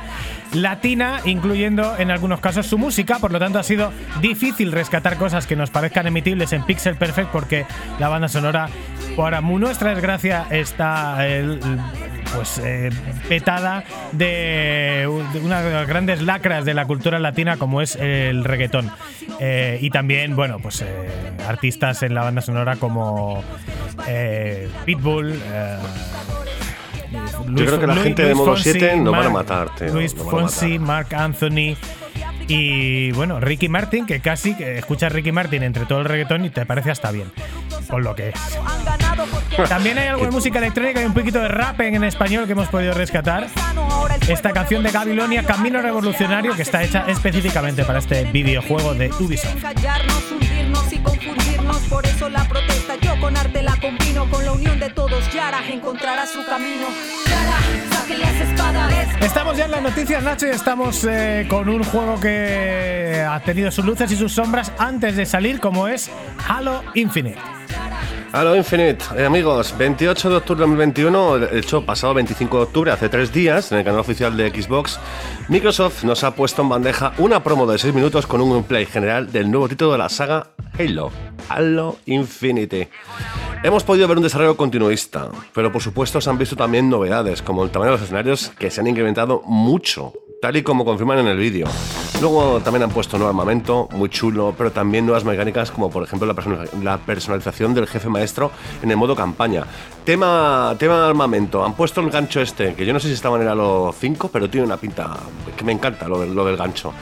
latina, incluyendo en algunos casos su música, por lo tanto ha sido difícil rescatar cosas que nos parezcan emitibles en Pixel Perfect porque la banda sonora, para nuestra desgracia, está pues petada de una de las grandes lacras de la cultura latina como es el reggaetón. Eh, y también, bueno, pues eh, artistas en la banda sonora como eh, Pitbull. Luis- creo que la Luis- gente de Modo Fonsi, 7 nos van a Marc- matar, tío, Luis a Fonsi, matar. Mark Anthony. Y bueno, Ricky Martin, que casi escuchas Ricky Martin entre todo el reggaetón y te parece hasta bien. Por lo que es. También hay algo de música electrónica y un poquito de rap en español que hemos podido rescatar. Esta canción de Gabilonia, Camino Revolucionario, que está hecha específicamente para este videojuego de Ubisoft. De todos, Yara encontrará su camino. Yara, saque las espadas. Estamos ya en las noticias, Nacho, y estamos eh, con un juego que ha tenido sus luces y sus sombras antes de salir, como es Halo Infinite. Halo Infinite, eh, amigos, 28 de octubre de 2021, de hecho pasado 25 de octubre, hace tres días, en el canal oficial de Xbox, Microsoft nos ha puesto en bandeja una promo de 6 minutos con un gameplay general del nuevo título de la saga Halo, Halo Infinite. Hemos podido ver un desarrollo continuista, pero por supuesto se han visto también novedades, como el tamaño de los escenarios que se han incrementado mucho, tal y como confirman en el vídeo. Luego también han puesto nuevo armamento, muy chulo, pero también nuevas mecánicas como por ejemplo la, persona- la personalización del jefe maestro en el modo campaña. Tema, tema armamento, han puesto el gancho este, que yo no sé si estaba en el Halo 5, pero tiene una pinta que me encanta lo, lo del gancho.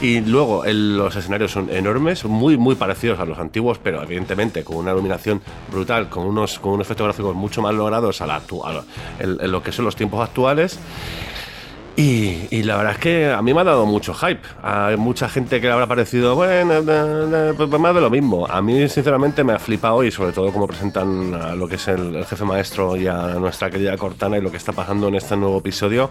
Y luego el- los escenarios son enormes, muy muy parecidos a los antiguos, pero evidentemente con una iluminación brutal, con unos, con unos efectos gráficos mucho más logrados a, la, a en- en lo que son los tiempos actuales. Y, la verdad es que a mí me ha dado mucho hype. Hay mucha gente que le habrá parecido, bueno, eh, pues más de lo mismo. A mí, sinceramente, me ha flipado y sobre todo cómo presentan a lo que es el, jefe maestro y a nuestra querida Cortana y lo que está pasando en este nuevo episodio.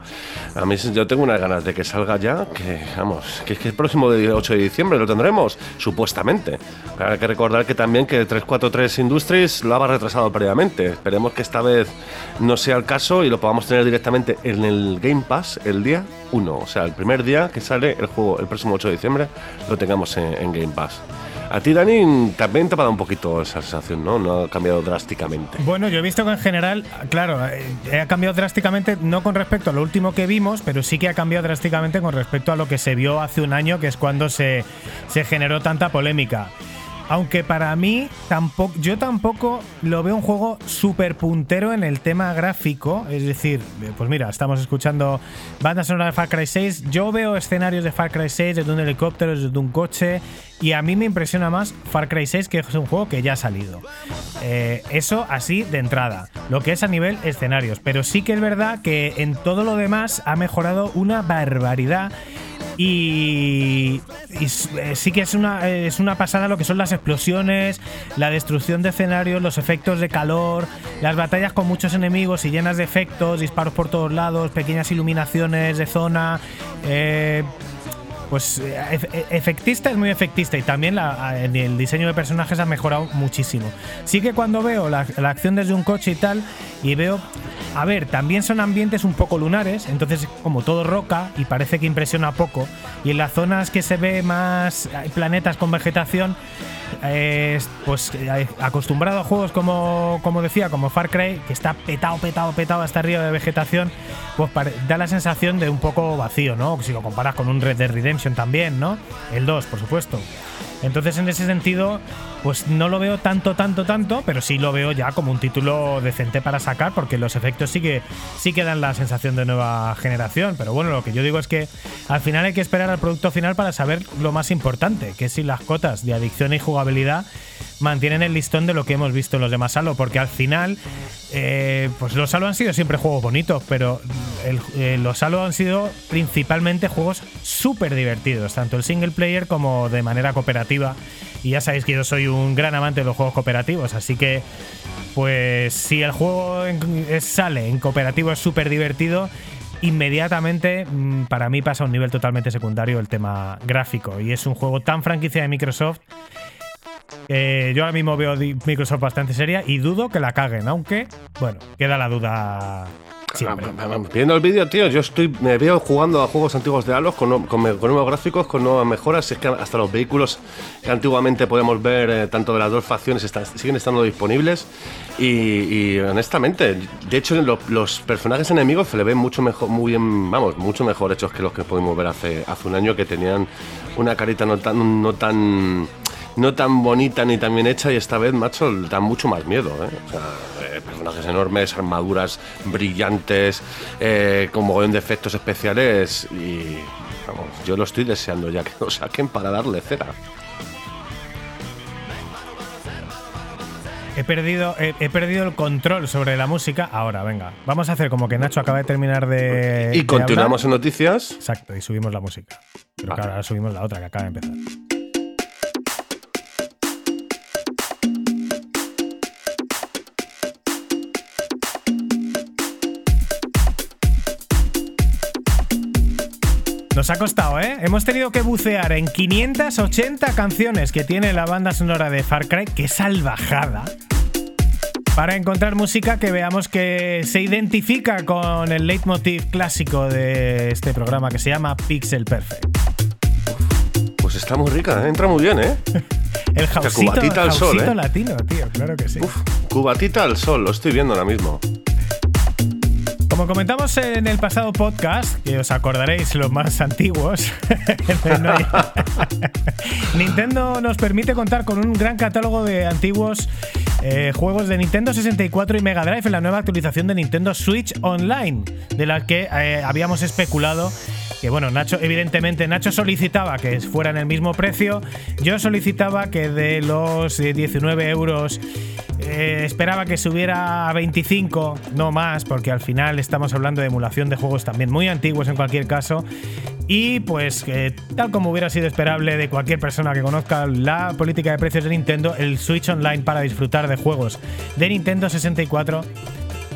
A mí yo tengo unas ganas de que salga ya, que vamos, que es que el próximo de- 8 de diciembre lo tendremos, supuestamente. Hay que recordar que también que 343 Industries lo ha retrasado previamente. Esperemos que esta vez no sea el caso y lo podamos tener directamente en el Game Pass día 1. O sea, el primer día que sale el juego, el próximo 8 de diciembre, lo tengamos en, en Game Pass. A ti, Dani, también te ha dado un poquito esa sensación, ¿no? No ha cambiado drásticamente. Bueno, yo he visto que en general, claro, eh, ha cambiado drásticamente, no con respecto a lo último que vimos, pero sí que ha cambiado drásticamente con respecto a lo que se vio hace un año, que es cuando se, se generó tanta polémica. Aunque para mí tampoco, yo tampoco lo veo un juego súper puntero en el tema gráfico. Es decir, eh, pues mira, estamos escuchando banda sonora de Far Cry 6. Yo veo escenarios de Far Cry 6 desde un helicóptero, desde un coche. Y a mí me impresiona más Far Cry 6, que es un juego que ya ha salido. Eh, eso así de entrada. Lo que es a nivel escenarios. Pero sí que es verdad que en todo lo demás ha mejorado una barbaridad. Y, eh, sí que es una, eh, es una pasada lo que son las explosiones, la destrucción de escenarios, los efectos de calor, las batallas con muchos enemigos y llenas de efectos, disparos por todos lados, pequeñas iluminaciones de zona. eh, pues eh, efe- efectista es muy efectista y también la- el diseño de personajes ha mejorado muchísimo. Sí que cuando veo la, la acción desde un coche y tal, y veo, a ver, también son ambientes un poco lunares, entonces como todo roca y parece que impresiona poco, y en las zonas que se ve más planetas con vegetación, eh, pues eh, acostumbrado a juegos como, como decía, como Far Cry, que está petado, petado, petado hasta arriba de vegetación, pues da la sensación de un poco vacío, ¿no? Si lo comparas con un Red Dead Redemption también, ¿no? El 2, por supuesto. Entonces, en ese sentido, pues no lo veo tanto, tanto, tanto, pero sí lo veo ya como un título decente para sacar, porque los efectos sí que, sí que dan la sensación de nueva generación. Pero bueno, lo que yo digo es que al final hay que esperar al producto final para saber lo más importante, que es si las cotas de adicción y jugabilidad mantienen el listón de lo que hemos visto en los demás Halo, porque al final, eh, pues los Halo han sido siempre juegos bonitos, pero eh, los Halo han sido principalmente juegos súper divertidos, tanto el single player como de manera cooperativa. Y ya sabéis que yo soy un gran amante de los juegos cooperativos, así que, pues si el juego sale en cooperativo es súper divertido, inmediatamente mm, para mí pasa a un nivel totalmente secundario el tema gráfico. Y es un juego tan franquicia de Microsoft eh, yo ahora mismo veo Microsoft bastante seria y dudo que la caguen, aunque, bueno, queda la duda Viendo el vídeo, tío, yo estoy me veo jugando a juegos antiguos de Halo con, con, nuevos gráficos, con nuevas mejoras. Es que hasta los vehículos que antiguamente podemos ver, eh, tanto de las dos facciones, siguen estando disponibles. Y, honestamente, de hecho, lo- los personajes enemigos se le ven mucho mejor, muy bien, vamos, mucho mejor hechos que los que pudimos ver hace, hace un año, que tenían una carita no tan, no tan no tan bonita ni tan bien hecha y esta vez, macho, da mucho más miedo. ¿eh? O sea, eh, personajes enormes, armaduras brillantes, eh, con mogollón de efectos especiales y vamos, yo lo estoy deseando ya que lo saquen para darle cera. He perdido, he, he perdido el control sobre la música. Ahora, venga, vamos a hacer como que Nacho acaba de terminar de. Y de continuamos hablar. en noticias. Exacto, y subimos la música. Pero ahora subimos la otra que acaba de empezar. Nos ha costado, ¿eh? Hemos tenido que bucear en 580 canciones que tiene la banda sonora de Far Cry. ¡Qué salvajada! Para encontrar música que veamos que se identifica con el leitmotiv clásico de este programa que se llama Pixel Perfect. Pues está muy rica, ¿eh? entra muy bien, ¿eh? El jausito, cubatita al sol, ¿eh? latino, tío, claro que sí. Uf, cubatita al sol, lo estoy viendo ahora mismo. Como comentamos en el pasado podcast, que os acordaréis los más antiguos, Nintendo nos permite contar con un gran catálogo de antiguos eh, juegos de Nintendo 64 y Mega Drive en la nueva actualización de Nintendo Switch Online, de la que eh, habíamos especulado. Que bueno, Nacho, evidentemente, Nacho solicitaba que fuera en el mismo precio. Yo solicitaba que de los eh, 19 euros eh, esperaba que subiera a 25, no más, porque al final estamos hablando de emulación de juegos también muy antiguos en cualquier caso. Y pues, tal como hubiera sido esperable de cualquier persona que conozca la política de precios de Nintendo, el Switch Online para disfrutar de juegos de Nintendo 64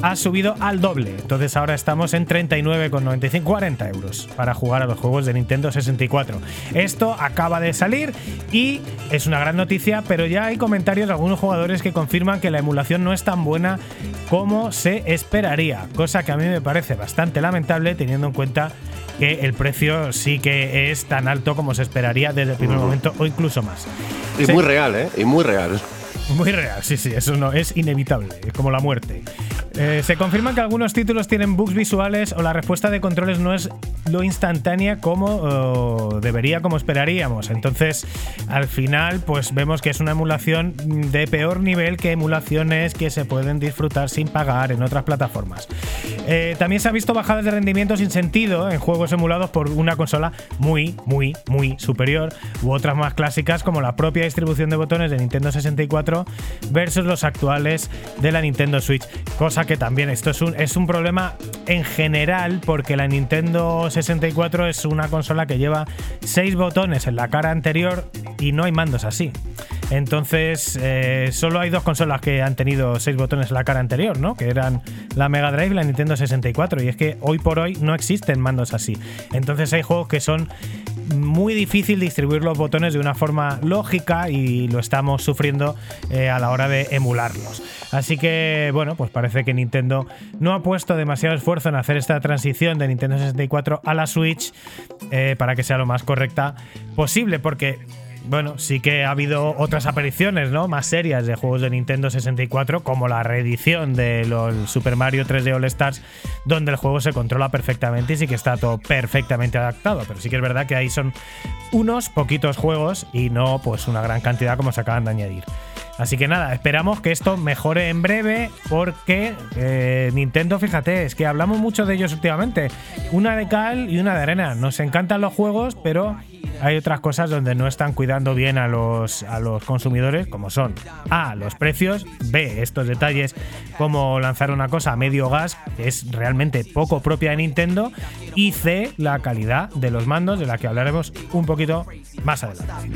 ha subido al doble. Entonces ahora estamos en 39,95, 40 euros para jugar a los juegos de Nintendo 64. Esto acaba de salir y es una gran noticia, pero ya hay comentarios de algunos jugadores que confirman que la emulación no es tan buena como se esperaría, cosa que a mí me parece bastante lamentable teniendo en cuenta que el precio sí que es tan alto como se esperaría desde el primer momento o incluso más. Y Sí. muy real, ¿eh? Y muy real. Muy real, sí, sí, eso no es inevitable, es como la muerte. Eh, se confirma que algunos títulos tienen bugs visuales o la respuesta de controles no es lo instantánea como debería, como esperaríamos. Entonces, al final, pues vemos que es una emulación de peor nivel que emulaciones que se pueden disfrutar sin pagar en otras plataformas. Eh, también se ha visto bajadas de rendimiento sin sentido en juegos emulados por una consola muy, muy, muy superior u otras más clásicas como la propia distribución de botones de Nintendo 64 versus los actuales de la Nintendo Switch. Cosa que también esto es un, es un problema en general porque la Nintendo 64 es una consola que lleva 6 botones en la cara anterior y no hay mandos así. Entonces, eh, solo hay dos consolas que han tenido 6 botones en la cara anterior, ¿no? Que eran la Mega Drive y la Nintendo 64. Y es que hoy por hoy no existen mandos así. Entonces hay juegos que son muy difícil distribuir los botones de una forma lógica y lo estamos sufriendo eh, a la hora de emularlos. Así que, bueno, pues parece que Nintendo no ha puesto demasiado esfuerzo en hacer esta transición de Nintendo 64 a la Switch eh, para que sea lo más correcta posible, porque bueno, sí que ha habido otras apariciones, ¿no? Más serias de juegos de Nintendo 64, como la reedición de los Super Mario 3D All Stars, donde el juego se controla perfectamente y sí que está todo perfectamente adaptado. Pero sí que es verdad que ahí son unos poquitos juegos y no pues una gran cantidad como se acaban de añadir. Así que nada, esperamos que esto mejore en breve porque eh, Nintendo, fíjate, es que hablamos mucho de ellos últimamente. Una de cal y una de arena. Nos encantan los juegos, pero hay otras cosas donde no están cuidando bien a los, a los consumidores, como son A, los precios, B, estos detalles como lanzar una cosa a medio gas, que es realmente poco propia de Nintendo, y C, la calidad de los mandos, de la que hablaremos un poquito más adelante.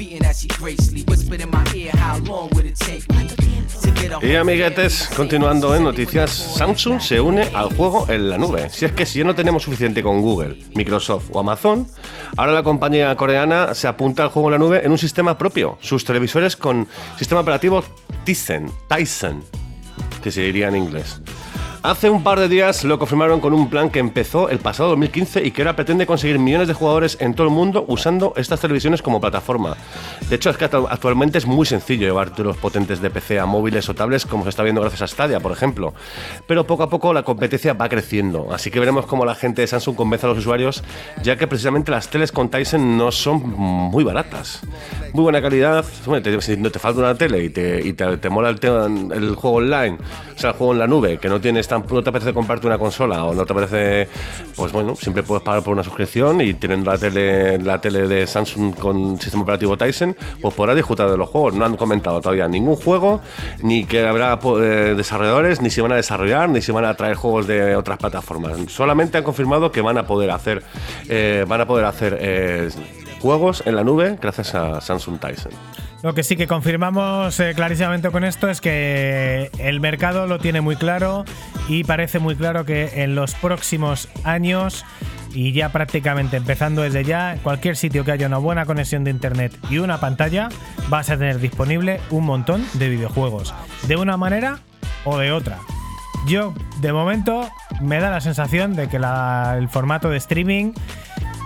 Y amiguetes, continuando en noticias, Samsung se une al juego en la nube. Si es que si ya no tenemos suficiente con Google, Microsoft o Amazon, ahora la compañía coreana se apunta al juego en la nube en un sistema propio. Sus televisores con sistema operativo Tizen, Tyson, que se diría en inglés. Hace un par de días lo confirmaron con un plan que empezó el pasado 2015 y que ahora pretende conseguir millones de jugadores en todo el mundo usando estas televisiones como plataforma. De hecho, es que actu- actualmente es muy sencillo llevar los potentes de PC a móviles o tablets, como se está viendo gracias a Stadia, por ejemplo. Pero poco a poco la competencia va creciendo, así que veremos cómo la gente de Samsung convence a los usuarios, ya que precisamente las teles con Tyson no son muy baratas. Muy buena calidad, si no te falta una tele y te, mola el, juego online, o sea, el juego en la nube, que no tienes no te apetece comprarte una consola o no te apetece, pues bueno, siempre puedes pagar por una suscripción y teniendo la tele, la tele de Samsung con sistema operativo Tyson, pues podrás disfrutar de los juegos. No han comentado todavía ningún juego, ni que habrá po- eh, desarrolladores, ni si van a desarrollar, ni si van a traer juegos de otras plataformas. Solamente han confirmado que van a poder hacer, eh, van a poder hacer eh, juegos en la nube gracias a Samsung Tyson. Lo que sí que confirmamos eh, clarísimamente con esto es que el mercado lo tiene muy claro y parece muy claro que en los próximos años y ya prácticamente empezando desde ya, cualquier sitio que haya una buena conexión de internet y una pantalla, vas a tener disponible un montón de videojuegos, de una manera o de otra. Yo, de momento, me da la sensación de que el formato de streaming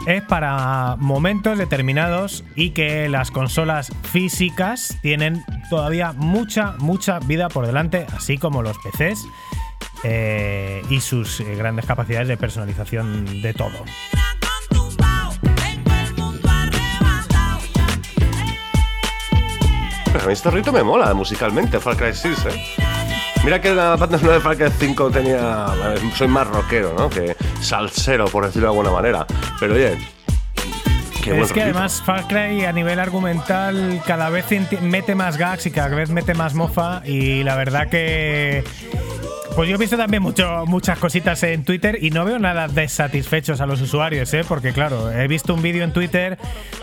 es para momentos determinados y que las consolas físicas tienen todavía mucha, mucha vida por delante, así como los PCs eh, y sus eh, grandes capacidades de personalización de todo. A mí este rito me mola musicalmente, Far Cry 6, ¿eh? Mira que la banda sonora de Far Cry 5 tenía. Soy más rockero, ¿no? Salsero, por decirlo de alguna manera. Pero oye. Qué es que además Far Cry a nivel argumental cada vez mete más gags y cada vez mete más mofa y la verdad que pues yo he visto también mucho, muchas cositas en Twitter y no veo nada desatisfechos a los usuarios, ¿eh? porque claro, he visto un vídeo en Twitter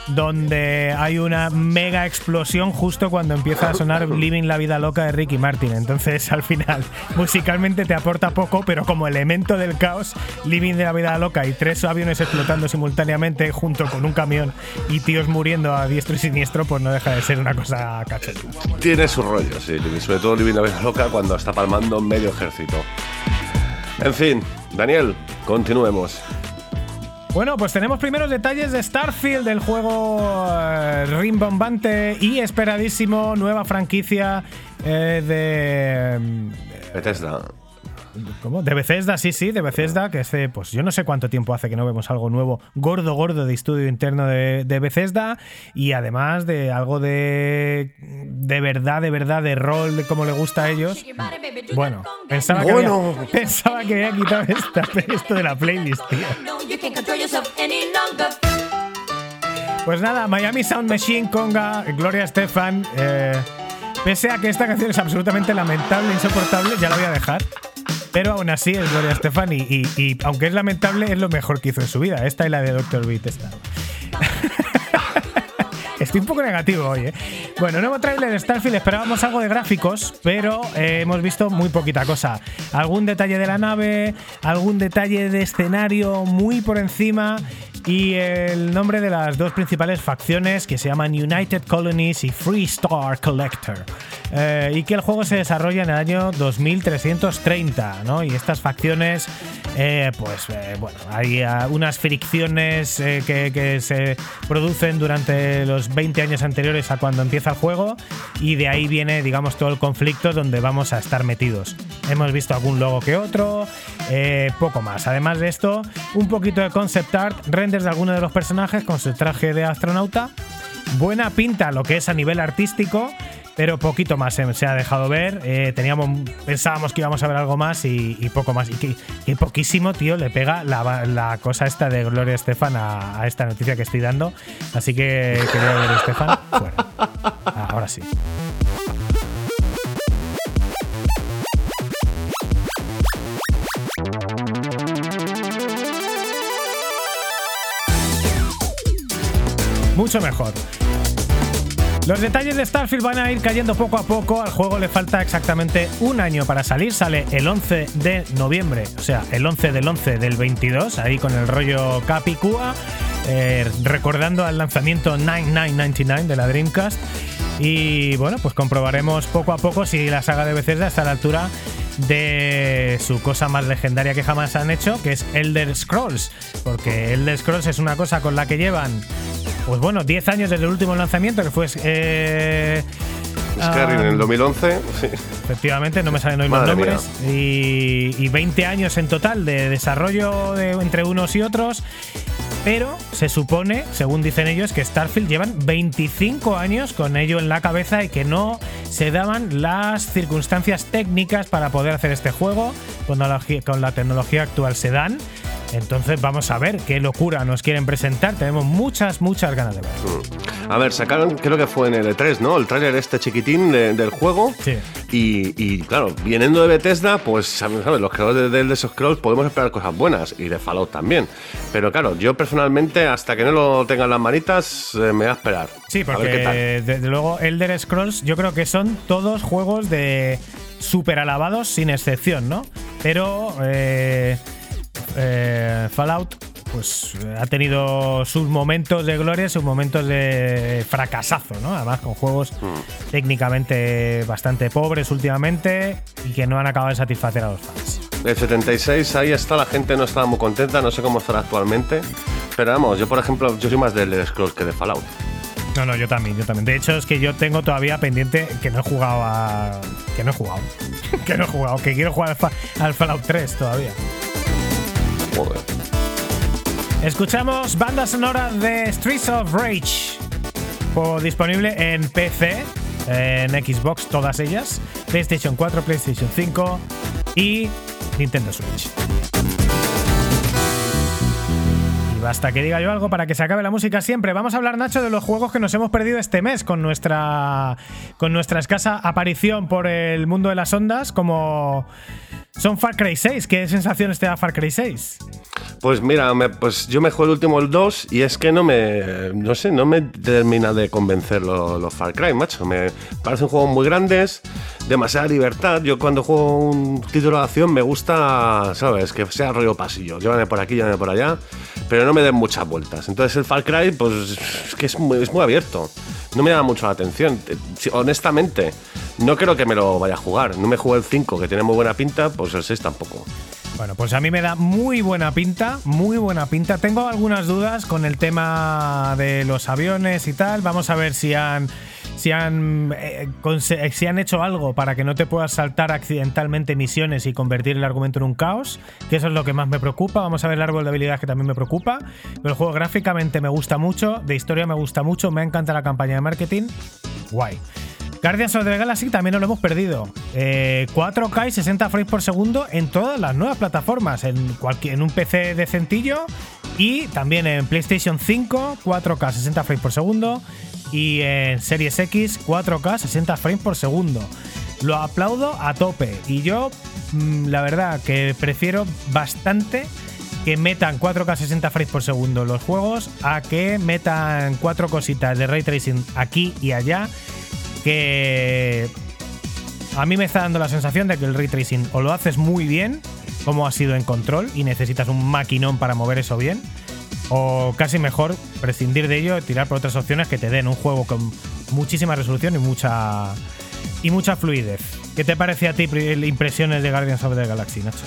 donde hay una mega explosión justo cuando empieza a sonar Living la vida loca de Ricky Martin. Entonces al final musicalmente te aporta poco, pero como elemento del caos, Living de la vida loca y tres aviones explotando simultáneamente junto con un camión y tíos muriendo a diestro y siniestro, pues no deja de ser una cosa cachonda. Tiene su rollo, sí. Sobre todo Living la Vida Loca cuando está palmando medio ejército. En fin, Daniel, continuemos. Bueno, pues tenemos primeros detalles de Starfield, del juego eh, rimbombante y esperadísimo, nueva franquicia eh, de. Bethesda. ¿Cómo? De Bethesda, sí, sí, de Bethesda, que hace, pues yo no sé cuánto tiempo hace que no vemos algo nuevo, gordo, gordo de estudio interno de, de Bethesda y además de algo de, de verdad, de verdad, de rol, de como le gusta a ellos. Bueno, pensaba, Bueno. Que, había, pensaba que había quitado esta- esto de la playlist, tío. Pues nada, Miami Sound Machine, Conga, Gloria Estefan. eh, pese a que esta canción es absolutamente lamentable, insoportable, ya la voy a dejar. Pero aún así es Gloria Estefan y, aunque es lamentable, es lo mejor que hizo en su vida. Esta y la de Dr. Beat. Esta. Estoy un poco negativo hoy, ¿eh? Bueno, nuevo trailer de Starfield. Esperábamos algo de gráficos, pero eh, hemos visto muy poquita cosa. Algún detalle de la nave, algún detalle de escenario muy por encima y el nombre de las dos principales facciones que se llaman United Colonies y Free Star Collector. Eh, y que el juego se desarrolla en el año 2330, ¿no? Y estas facciones, eh, pues eh, bueno, hay unas fricciones que, que se producen durante los 20 años anteriores a cuando empieza el juego y de ahí viene, digamos, todo el conflicto donde vamos a estar metidos. Hemos visto algún logo que otro, poco más. Además de esto, un poquito de concept art, renders de algunos de los personajes con su traje de astronauta. Buena pinta lo que es a nivel artístico, pero poquito más se, se ha dejado ver. Eh, teníamos, pensábamos que íbamos a ver algo más y, y poco más. Y que, poquísimo, tío, le pega la, la cosa esta de Gloria Estefan a, a esta noticia que estoy dando. Así que quería ver Estefan fuera. Ah, ahora sí. Mucho mejor. Los detalles de Starfield van a ir cayendo poco a poco. Al juego le falta exactamente un año para salir. Sale el 11 de noviembre, o sea, el 11 del 11 del 22, ahí con el rollo Capicúa, eh, recordando al lanzamiento 9999 de la Dreamcast. Y bueno, pues comprobaremos poco a poco si la saga de Bethesda está a la altura de su cosa más legendaria que jamás han hecho, que es Elder Scrolls. Porque Elder Scrolls es una cosa con la que llevan, pues bueno, 10 años desde el último lanzamiento, que fue... eh, Skyrim en el 2011, sí. Efectivamente, no me salen hoy los nombres. Y, y 20 años en total de desarrollo de- entre unos y otros. Pero se supone, según dicen ellos, que Starfield llevan 25 años con ello en la cabeza y que no se daban las circunstancias técnicas para poder hacer este juego. Con la, con la tecnología actual se dan. Entonces vamos a ver qué locura nos quieren presentar. Tenemos muchas, muchas ganas de ver. A ver, sacaron, creo que fue en el E3, ¿no? El tráiler este chiquitín de- del juego. Sí. Y, y, claro, viniendo de Bethesda, pues, ¿sabes? Los creadores de, de esos Scrolls podemos esperar cosas buenas. Y de Fallout también. Pero claro, yo personalmente, hasta que no lo tengan en las manitas, eh, me voy a esperar. Sí, porque desde luego Elder Scrolls yo creo que son todos juegos de súper alabados sin excepción, ¿no? Pero eh, eh, Fallout pues ha tenido sus momentos de gloria, sus momentos de fracasazo, ¿no? Además con juegos técnicamente bastante pobres últimamente y que no han acabado de satisfacer a los fans. El 76, ahí está, la gente no estaba muy contenta, no sé cómo estará actualmente. Pero vamos, yo por ejemplo, yo soy más del Scrolls que de Fallout. No, no, yo también, yo también. De hecho, es que yo tengo todavía pendiente que no he jugado a. Que no he jugado. que no he jugado. Que quiero jugar al, Fa- al Fallout 3 todavía. Escuchamos banda sonora de Streets of Rage. Disponible en PC, en Xbox, todas ellas. PlayStation 4, PlayStation 5 y Nintendo Switch. Basta que diga yo algo para que se acabe la música siempre. Vamos a hablar, Nacho, de los juegos que nos hemos perdido este mes con nuestra, con nuestra escasa aparición por el mundo de las ondas, como son Far Cry 6. ¿Qué sensaciones te da Far Cry 6? Pues mira, pues yo me juego el último, el 2, y es que no me. No sé, no me termina de convencer los los Far Cry, macho. Me parecen juegos muy grandes, demasiada libertad. Yo cuando juego un título de acción me gusta, ¿sabes? Que sea rollo pasillo. Llévame por aquí, llévame por allá, pero no me den muchas vueltas. Entonces el Far Cry, pues es que es muy, es muy abierto. No me llama mucho la atención. Honestamente, no creo que me lo vaya a jugar. No me jugué el 5, que tiene muy buena pinta, pues el 6 tampoco. Bueno, pues a mí me da muy buena pinta, muy buena pinta. Tengo algunas dudas con el tema de los aviones y tal. Vamos a ver si han si han eh, si han hecho algo para que no te puedas saltar accidentalmente misiones y convertir el argumento en un caos, que eso es lo que más me preocupa. Vamos a ver el árbol de habilidades que también me preocupa. Pero el juego gráficamente me gusta mucho, de historia me gusta mucho, me encanta la campaña de marketing. Guay. Guardians of the Galaxy también nos lo hemos perdido. Eh, 4K y 60 frames por segundo en todas las nuevas plataformas. En, cualquier, en un PC decentillo y también en PlayStation 5, 4K 60 frames por segundo. Y en Series X, 4K 60 frames por segundo. Lo aplaudo a tope. Y yo, mm, la verdad, que prefiero bastante que metan 4K 60 frames por segundo los juegos a que metan cuatro cositas de ray tracing aquí y allá que a mí me está dando la sensación de que el ray tracing o lo haces muy bien, como ha sido en control, y necesitas un maquinón para mover eso bien, o casi mejor prescindir de ello tirar por otras opciones que te den un juego con muchísima resolución y mucha y mucha fluidez. ¿Qué te parece a ti impresiones de Guardians of the Galaxy, Nacho?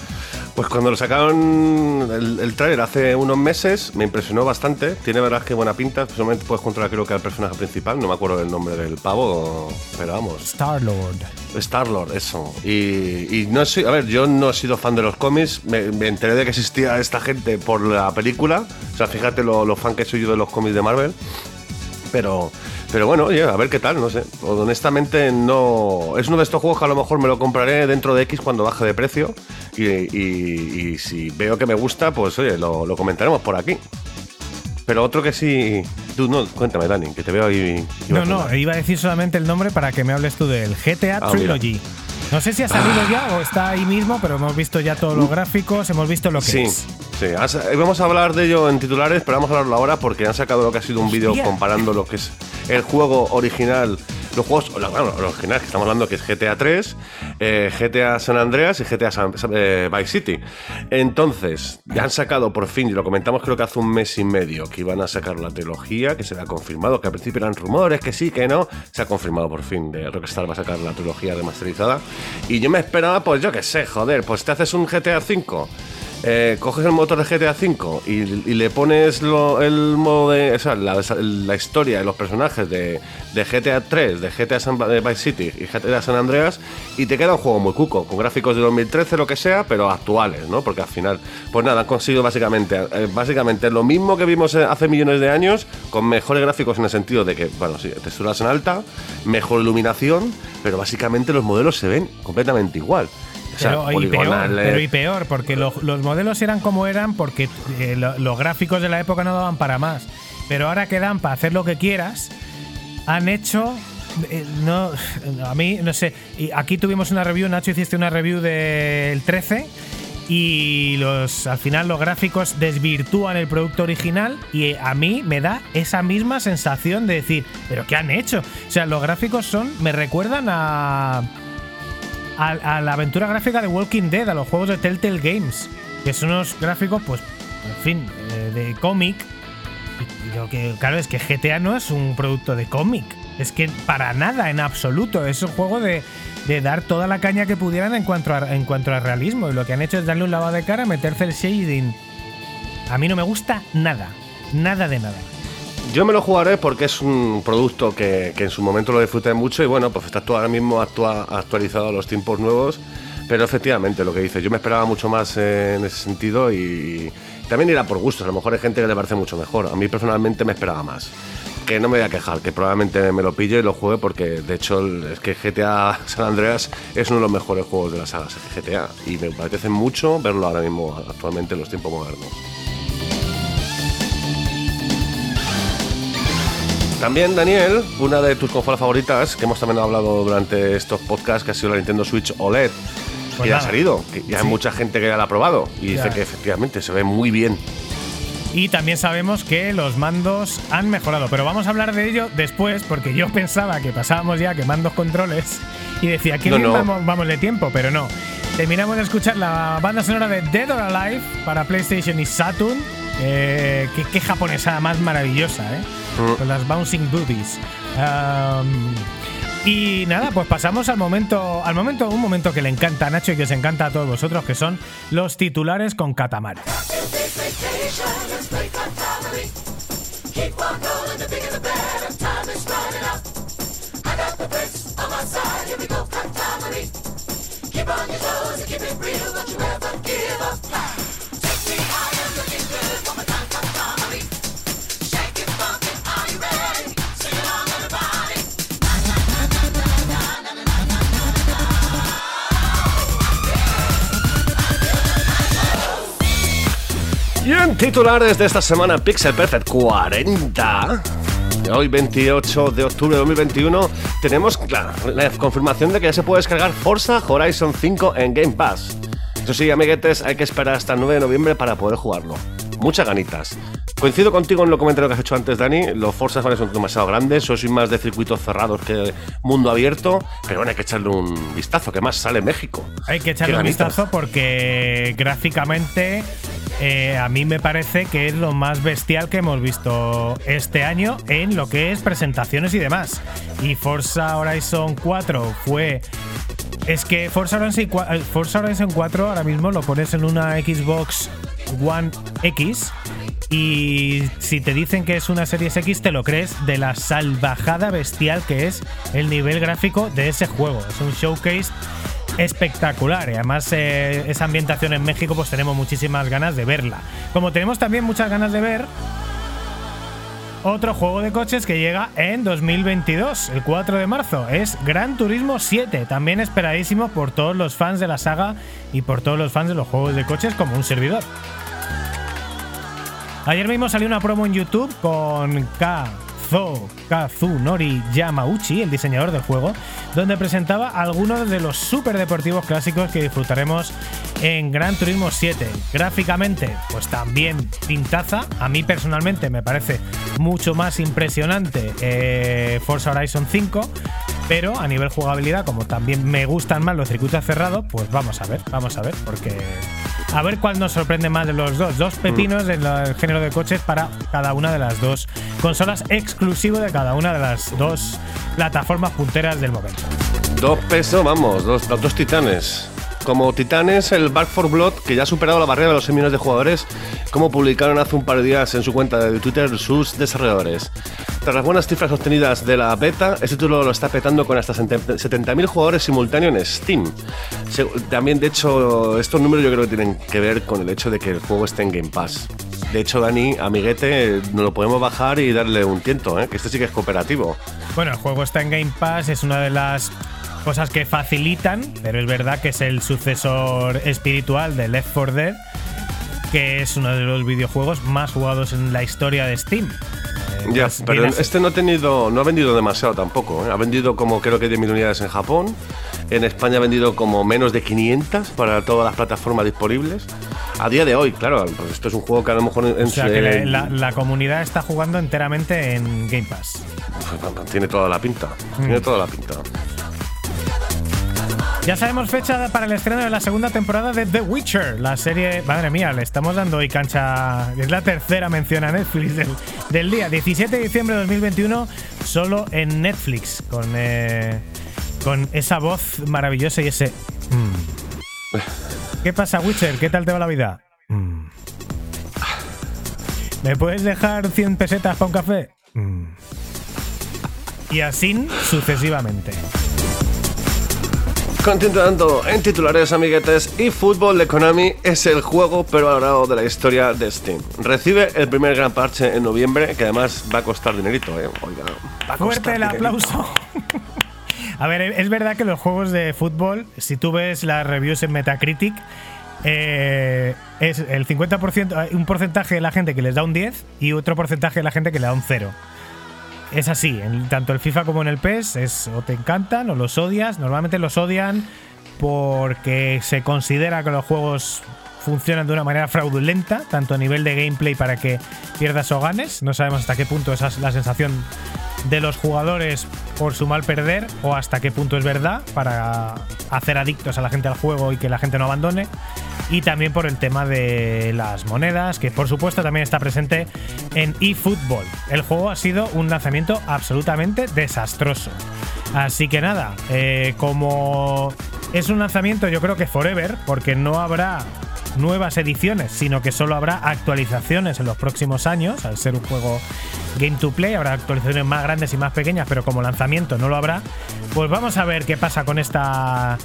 Pues cuando lo sacaron el, el trailer hace unos meses, me impresionó bastante. Tiene verdad que buena pinta. Solamente puedes controlar creo que al personaje principal. No me acuerdo del nombre del pavo, pero vamos. Star Lord. Star-Lord, eso. Y, y no soy, a ver, yo no he sido fan de los cómics, me, me enteré de que existía esta gente por la película. O sea, fíjate lo, lo fan que soy yo de los cómics de Marvel. Pero, pero bueno, oye, a ver qué tal, no sé. Honestamente, no. Es uno de estos juegos que a lo mejor me lo compraré dentro de X cuando baje de precio. Y, y- y si veo que me gusta, pues oye, lo, lo comentaremos por aquí. Pero otro que sí. Tú, no, cuéntame, Dani, que te veo ahí. No, no, iba a decir solamente el nombre para que me hables tú del GTA Ah, Trilogy. No sé si ha salido ya o está ahí mismo, pero hemos visto ya todos los gráficos, hemos visto lo que Sí, es. sí. eh, vamos a hablar de ello en titulares, pero vamos a hablarlo ahora porque han sacado lo que ha sido un vídeo comparando lo que es el juego original, los juegos, bueno, los originales que estamos hablando que es GTA 3, eh, GTA San Andreas y GTA eh, Vice City. Entonces, ya han sacado por fin, y lo comentamos creo que hace un mes y medio, que iban a sacar la trilogía, que se ha confirmado, que al principio eran rumores, que sí, que no, se ha confirmado por fin de Rockstar va a sacar la trilogía remasterizada. Y yo me esperaba, pues yo qué sé, joder, pues te haces un GTA 5 eh, coges el motor de GTA V y, y le pones el modo de. O sea, la, historia y los personajes de, de GTA 3, de GTA San, de Vice City y GTA San Andreas y te queda un juego muy cuco, con gráficos de 2013, lo que sea, pero actuales, ¿no? Porque al final, pues nada, han conseguido básicamente, eh, básicamente lo mismo que vimos eh, hace millones de años, con mejores gráficos en el sentido de que, bueno, sí, texturas en alta, mejor iluminación, pero básicamente los modelos se ven completamente igual. O sea, Pero, y peor, pero y peor, porque lo- los modelos eran como eran porque eh, lo- los gráficos de la época no daban para más. Pero ahora que dan para hacer lo que quieras, han hecho. eh, no, a mí, no sé. aquí tuvimos una review, Nacho, hiciste una review del 13 y los, al final los gráficos desvirtúan el producto original y eh, a mí me da esa misma sensación de decir, ¿pero qué han hecho? O sea, los gráficos son, me recuerdan a a, a la aventura gráfica de Walking Dead, a los juegos de Telltale Games, que son unos gráficos, pues, en fin, eh, de cómic. Y, lo que, claro, es que GTA no es un producto de cómic. Es que para nada, en absoluto. Es un juego de, de dar toda la caña que pudieran en cuanto, a, en cuanto a realismo. Y lo que han hecho es darle un lavado de cara, meterse el shading. A mí no me gusta nada. Nada de nada. Yo me lo jugaré porque es un producto que, que en su momento lo disfruté mucho y bueno, pues está ahora mismo actua- actualizado a los tiempos nuevos. Pero efectivamente, lo que dices, yo me esperaba mucho más eh, en ese sentido y también irá por gustos. A lo mejor hay gente que le parece mucho mejor. A mí personalmente me esperaba más. Que no me voy a quejar, que probablemente me lo pille y lo juegue porque de hecho es que GTA San Andreas es uno de los mejores juegos de la saga GTA y me apetece mucho verlo ahora mismo actualmente en los tiempos modernos. También, Daniel, una de tus consolas favoritas, que hemos también hablado durante estos podcasts, que ha sido la Nintendo Switch OLED, Pues que ya ha salido, que ya hay mucha gente que ya la ha probado y dice que efectivamente se ve muy bien. Y también sabemos que los mandos han mejorado, pero vamos a hablar de ello después, porque yo pensaba que pasábamos ya que mandos controles y decía que No. Vamos, vamos de tiempo, pero no. Terminamos de escuchar la banda sonora de Dead or Alive para PlayStation y Saturn. Eh, qué, qué japonesa más maravillosa, ¿eh? Mm. Con las bouncing boobies. Um, y nada, pues pasamos al momento, al momento, un momento que le encanta a Nacho y que os encanta a todos vosotros, que son los titulares con Katamari. Y en titulares de esta semana, Pixel Perfect 40. de Hoy, 28 de octubre de 2021, tenemos la, la confirmación de que ya se puede descargar Forza Horizon 5 en Game Pass. Eso sí, amiguetes, hay que esperar hasta el 9 de noviembre para poder jugarlo. Muchas ganitas. Coincido contigo en lo comentario que has hecho antes, Dani. Los Forza Horizon son demasiado grandes, yo soy más de circuitos cerrados que mundo abierto, pero bueno, hay que echarle un vistazo, que más sale México. Hay que echarle Qué un vistazo porque gráficamente eh, a mí me parece que es lo más bestial que hemos visto este año en lo que es presentaciones y demás. Y Forza Horizon 4 fue es que Forza Horizon, 4, Forza Horizon 4 ahora mismo lo pones en una Xbox One X y si te dicen que es una Series X te lo crees de la salvajada bestial que es el nivel gráfico de ese juego. Es un showcase espectacular y además eh, esa ambientación en México pues tenemos muchísimas ganas de verla. Como tenemos también muchas ganas de ver otro juego de coches que llega en 2022, el 4 de marzo. Es Gran Turismo 7, también esperadísimo por todos los fans de la saga y por todos los fans de los juegos de coches como un servidor. Ayer mismo salió una promo en YouTube con Kazo Kazunori Yamauchi, el diseñador del juego, donde presentaba algunos de los super deportivos clásicos que disfrutaremos en Gran Turismo 7. Gráficamente, pues también pintaza. A mí personalmente me parece mucho más impresionante eh, Forza Horizon 5. Pero a nivel jugabilidad, como también me gustan más los circuitos cerrados, pues vamos a ver, vamos a ver, porque a ver cuál nos sorprende más de los dos. Dos pepinos en el género de coches para cada una de las dos consolas, exclusivo de cada una de las dos plataformas punteras del momento. Dos pesos, vamos, dos, dos titanes. Como titanes, el Back 4 Blood, que ya ha superado la barrera de los 6 millones de jugadores, como publicaron hace un par de días en su cuenta de Twitter sus desarrolladores. Tras las buenas cifras obtenidas de la beta, este título lo está petando con hasta 70.000 jugadores simultáneos en Steam. También, de hecho, estos números yo creo que tienen que ver con el hecho de que el juego esté en Game Pass. De hecho, Dani, amiguete, nos lo podemos bajar y darle un tiento, ¿eh? que este sí que es cooperativo. Bueno, el juego está en Game Pass, es una de las cosas que facilitan, pero es verdad que es el sucesor espiritual de Left 4 Dead, que es uno de los videojuegos más jugados en la historia de Steam. Eh, Ya, pues, pero este no ha tenido, no ha vendido demasiado tampoco. ¿eh? Ha vendido como creo que 10.000 unidades en Japón. En España ha vendido como menos de 500 para todas las plataformas disponibles. A día de hoy, claro, pues esto es un juego que a lo mejor en o sea, que la, la- la comunidad está jugando enteramente en Game Pass. tiene toda la pinta. Mm. Tiene toda la pinta. Ya sabemos fecha para el estreno de la segunda temporada de The Witcher, la serie. Madre mía, le estamos dando hoy cancha. Es la tercera mención a Netflix del, del día. 17 de diciembre de 2021, solo en Netflix, con, eh, con esa voz maravillosa y ese. mm. ¿Qué pasa, Witcher? ¿Qué tal te va la vida? Mm. ¿Me puedes dejar 100 pesetas para un café? Mm. Y así sucesivamente. Continuando en titulares, amiguetes, y Fútbol de Konami es el juego pero valorado de la historia de Steam. Recibe el primer gran parche en noviembre, que además va a costar dinerito, ¿eh? Oiga, va a Fuerte costar el dinerito. aplauso. A ver, es verdad que los juegos de fútbol, si tú ves las reviews en Metacritic, eh, es el 50%, hay un porcentaje de la gente que les da un 10 y otro porcentaje de la gente que le da un 0. Es así, en tanto el FIFA como en el PES, es o te encantan o los odias. Normalmente los odian porque se considera que los juegos funcionan de una manera fraudulenta, tanto a nivel de gameplay para que pierdas o ganes. No sabemos hasta qué punto esa es la sensación de los jugadores por su mal perder o hasta qué punto es verdad para hacer adictos a la gente al juego y que la gente no abandone. Y también por el tema de las monedas, que por supuesto también está presente en eFootball. El juego ha sido un lanzamiento absolutamente desastroso. Así que nada, eh, como es un lanzamiento yo creo que forever, porque no habrá nuevas ediciones, sino que solo habrá actualizaciones en los próximos años, al ser un juego game to play, habrá actualizaciones más grandes y más pequeñas, pero como lanzamiento no lo habrá, pues vamos a ver qué pasa con esta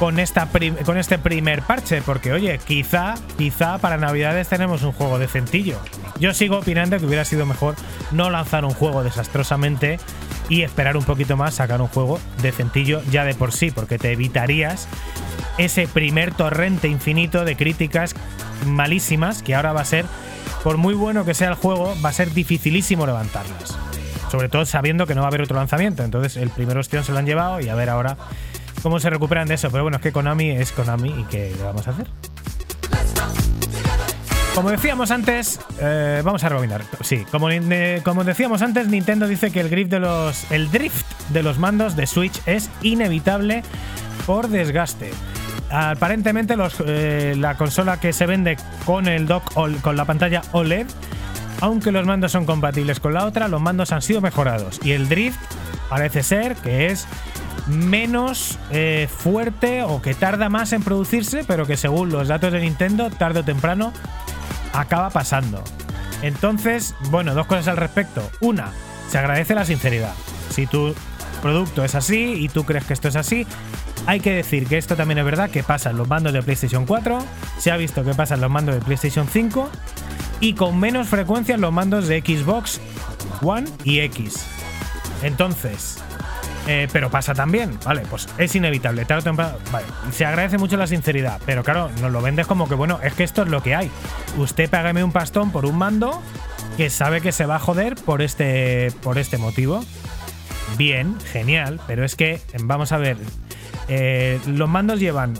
con esta con este primer parche, porque oye, quizá quizá para Navidades tenemos un juego decentillo. Yo sigo opinando que hubiera sido mejor no lanzar un juego desastrosamente y esperar un poquito más sacar un juego decentillo ya de por sí, porque te evitarías ese primer torrente infinito de críticas malísimas que ahora va a ser, por muy bueno que sea el juego, va a ser dificilísimo levantarlas. Sobre todo sabiendo que no va a haber otro lanzamiento. Entonces el primer ostión se lo han llevado y a ver ahora cómo se recuperan de eso. Pero bueno, es que Konami es Konami y ¿qué vamos a hacer? Como decíamos antes, eh, vamos a rebobinar. Sí, como, decíamos antes, Nintendo dice que el drift, de los, mandos de Switch es inevitable por desgaste. aparentemente eh, la consola que se vende con el dock con la pantalla OLED, aunque los mandos son compatibles con la otra, los mandos han sido mejorados y el drift parece ser que es menos eh, fuerte o que tarda más en producirse, pero que según los datos de Nintendo, tarde o temprano acaba pasando. Entonces, bueno, dos cosas al respecto. Una, se agradece la sinceridad. Si tu producto es así y tú crees que esto es así, hay que decir que esto también es verdad que pasa en los mandos de PlayStation 4, se ha visto que pasa en los mandos de PlayStation 5 y con menos frecuencia en los mandos de Xbox One y X. Entonces, eh, pero pasa también, ¿vale? Pues es inevitable. Vale, se agradece mucho la sinceridad, pero claro, nos lo vendes como que, bueno, es que esto es lo que hay. Usted págame un pastón por un mando que sabe que se va a joder por este, por este motivo. Bien, genial, pero es que, vamos a ver, eh, los mandos llevan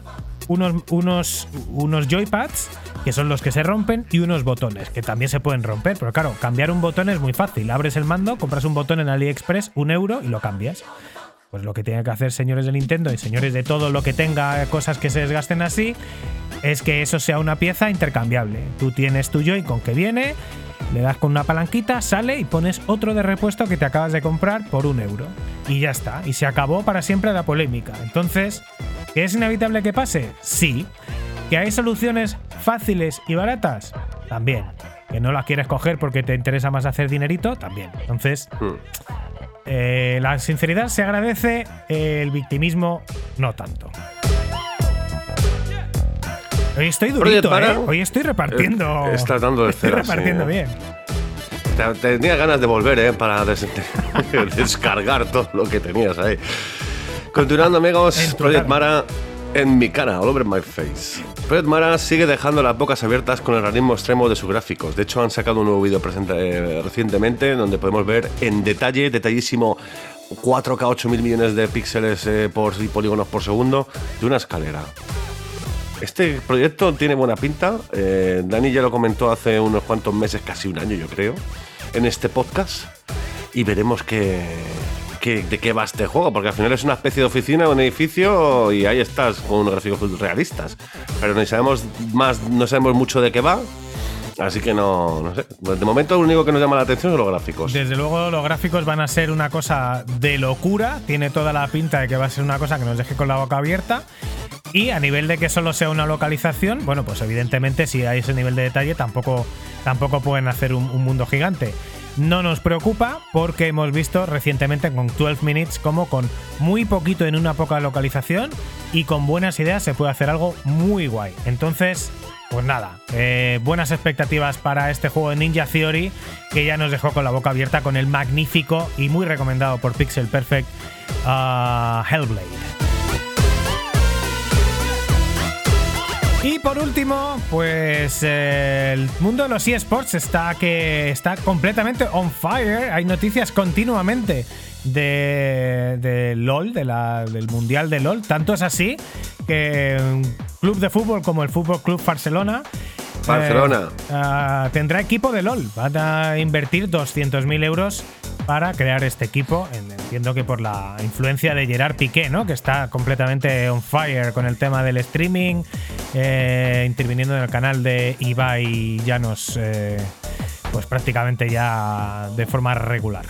unos, unos, unos joypads, que son los que se rompen, y unos botones, que también se pueden romper. Pero claro, cambiar un botón es muy fácil. Abres el mando, compras un botón en AliExpress, un euro, y lo cambias. Pues lo que tienen que hacer señores de Nintendo y señores de todo lo que tenga cosas que se desgasten así, es que eso sea una pieza intercambiable. Tú tienes tu Joy-Con que viene, le das con una palanquita, sale y pones otro de repuesto que te acabas de comprar por un euro. Y ya está. Y se acabó para siempre la polémica. Entonces, ¿que es inevitable que pase? Sí. ¿Que hay soluciones fáciles y baratas? También. ¿Que no las quieres coger porque te interesa más hacer dinerito? También. Entonces, Hmm. eh, la sinceridad se agradece, el victimismo no tanto. Hoy estoy durito, ¿eh? Hoy estoy repartiendo. Eh, estás dando de Estoy cera, sí. repartiendo bien. Te- Tenía ganas de volver, ¿eh? Para des- descargar todo lo que tenías ahí. Continuando, amigos, Project. Mara en mi cara, all over my face. Project Mara sigue dejando las bocas abiertas con el realismo extremo de sus gráficos. De hecho, han sacado un nuevo vídeo eh, recientemente donde podemos ver en detalle, detallísimo, 4K 8000 millones de píxeles eh, por, y polígonos por segundo de una escalera. Este proyecto tiene buena pinta. eh, Dani ya lo comentó hace unos cuantos meses, casi un año yo creo, en este podcast. Y veremos qué, de qué va este juego, porque al final es una especie de oficina, un edificio y ahí estás con unos gráficos realistas. Pero no sabemos, más, no sabemos mucho de qué va. Así que no, no sé. De momento lo único que nos llama la atención son los gráficos. Desde luego los gráficos van a ser una cosa de locura, tiene toda la pinta de que va a ser una cosa que nos deje con la boca abierta. Y a nivel de que solo sea una localización, bueno, pues evidentemente si hay ese nivel de detalle tampoco, tampoco pueden hacer un, un mundo gigante. No nos preocupa porque hemos visto recientemente con 12 Minutes como con muy poquito en una poca localización y con buenas ideas se puede hacer algo muy guay. Entonces, pues nada, eh, buenas expectativas para este juego de Ninja Theory que ya nos dejó con la boca abierta con el magnífico y muy recomendado por Pixel Perfect ah, Hellblade. Y por último, pues eh, el mundo de los eSports está que está completamente on fire. Hay noticias continuamente de, de LOL, de la- del Mundial de LOL. Tanto es así que un club de fútbol como el Fútbol Club Barcelona Barcelona. eh, ah, tendrá equipo de LOL. Van a invertir 200.000 euros para crear este equipo. En- Entiendo que por la influencia de Gerard Piqué, ¿no? que está completamente on fire con el tema del streaming, eh, interviniendo en el canal de Ibai Llanos, eh, pues prácticamente ya de forma regular.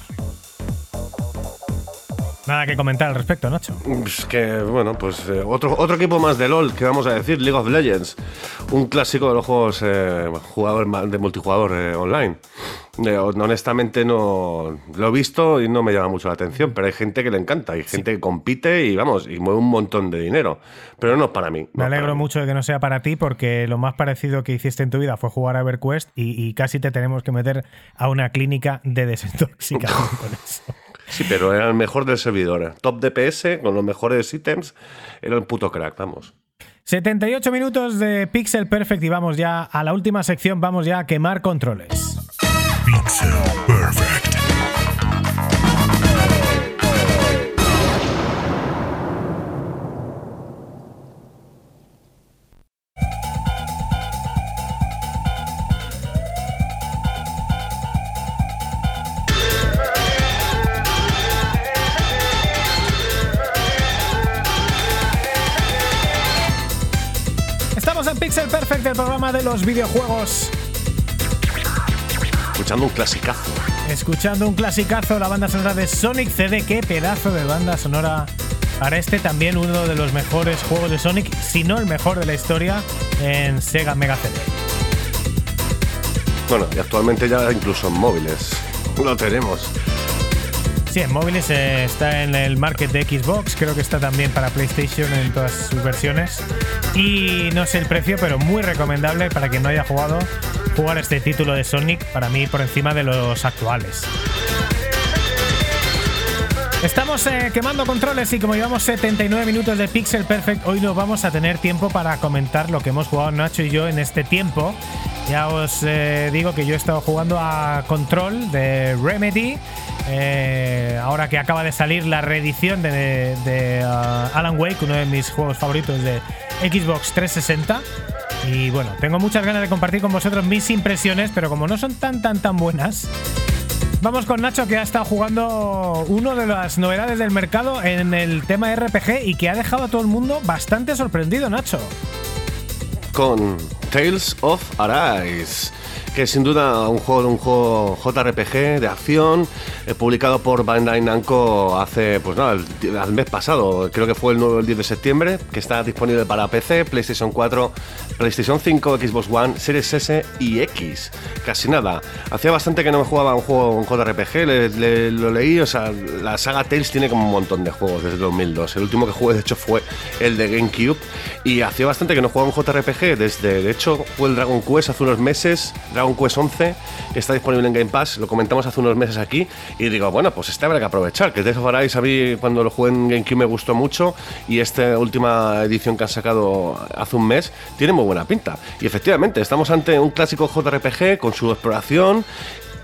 Nada que comentar al respecto, Nacho. Es que, bueno, pues eh, otro, otro equipo más de LOL, que vamos a decir, League of Legends. Un clásico de los juegos eh, jugador de multijugador eh, online. Eh, honestamente no lo he visto y no me llama mucho la atención, pero hay gente que le encanta, hay gente que compite y vamos, y mueve un montón de dinero. Pero no es para mí. no Me alegro mucho de que no sea para ti porque lo más parecido que hiciste en tu vida fue jugar a EverQuest y, y casi te tenemos que meter a una clínica de desintoxicación con eso. Sí, pero era el mejor del servidor. Top DPS, con los mejores ítems, era el puto crack, vamos. 78 minutos de Pixel Perfect y vamos ya a la última sección, vamos ya a quemar controles. Pixel Perfect. Perfect, el programa de los videojuegos. Escuchando un clasicazo. Escuchando un clasicazo, la banda sonora de Sonic CD. Qué pedazo de banda sonora para este también uno de los mejores juegos de Sonic, si no el mejor de la historia, en Sega Mega CD. Bueno, y actualmente ya incluso en móviles lo tenemos. Sí, en móviles eh, está en el market de Xbox, creo que está también para PlayStation en todas sus versiones. Y no sé el precio, pero muy recomendable para quien no haya jugado jugar este título de Sonic, para mí por encima de los actuales. Estamos eh, quemando controles y como llevamos 79 minutos de Pixel Perfect, hoy no vamos a tener tiempo para comentar lo que hemos jugado Nacho y yo en este tiempo. Ya os eh, digo que yo he estado jugando a Control de Remedy. Eh, ahora que acaba de salir la reedición de, uh, Alan Wake, uno de mis juegos favoritos de Xbox 360. Y bueno, tengo muchas ganas de compartir con vosotros mis impresiones, pero como no son tan tan tan buenas, Vamos con Nacho que ha estado jugando uno de las novedades del mercado en el tema RPG y que ha dejado a todo el mundo bastante sorprendido, Nacho. Con Tales of Arise, que sin duda un juego, un juego JRPG de acción, eh, publicado por Bandai Namco hace, pues nada, el, mes pasado, creo que fue el 9 el 10 de septiembre, que está disponible para PC, PlayStation 4, PlayStation 5, Xbox One, Series S y X. Casi nada. Hacía bastante que no me jugaba un juego, un JRPG, le- le- lo leí, o sea, la saga Tales tiene como un montón de juegos desde 2002. El último que jugué, de hecho, fue el de GameCube. Y hacía bastante que no jugaba un JRPG, desde, de hecho, fue el Dragon Quest hace unos meses, Dragon Quest 11, que está disponible en Game Pass, lo comentamos hace unos meses aquí, y digo, bueno, pues este habrá que aprovechar, que Tales of Arise a mí cuando lo jugué en GameCube me gustó mucho, y esta última edición que han sacado hace un mes tiene muy buena pinta. Y efectivamente, estamos ante un clásico JRPG con su exploración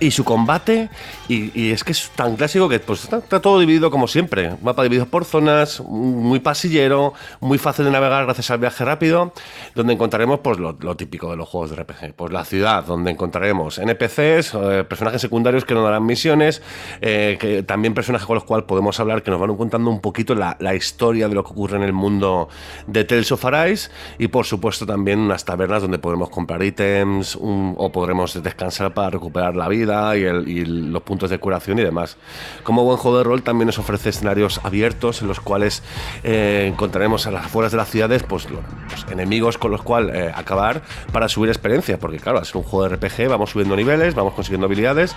y su combate y, y es que es tan clásico que pues está, está todo dividido como siempre. Mapa dividido por zonas muy pasillero muy fácil de navegar gracias al viaje rápido donde encontraremos pues lo, lo típico de los juegos de RPG pues la ciudad donde encontraremos NPCs eh, personajes secundarios que nos darán misiones eh, que también personajes con los cuales podemos hablar que nos van contando un poquito la, la historia de lo que ocurre en el mundo de Tales of Arise y por supuesto también unas tabernas donde podremos comprar ítems un- o podremos descansar para recuperar la vida y, los puntos de curación y demás. Como buen juego de rol también nos ofrece escenarios abiertos en los cuales eh, encontraremos a las afueras de las ciudades pues, enemigos con los cuales eh, acabar para subir experiencia, porque claro, al ser un juego de RPG vamos subiendo niveles, vamos consiguiendo habilidades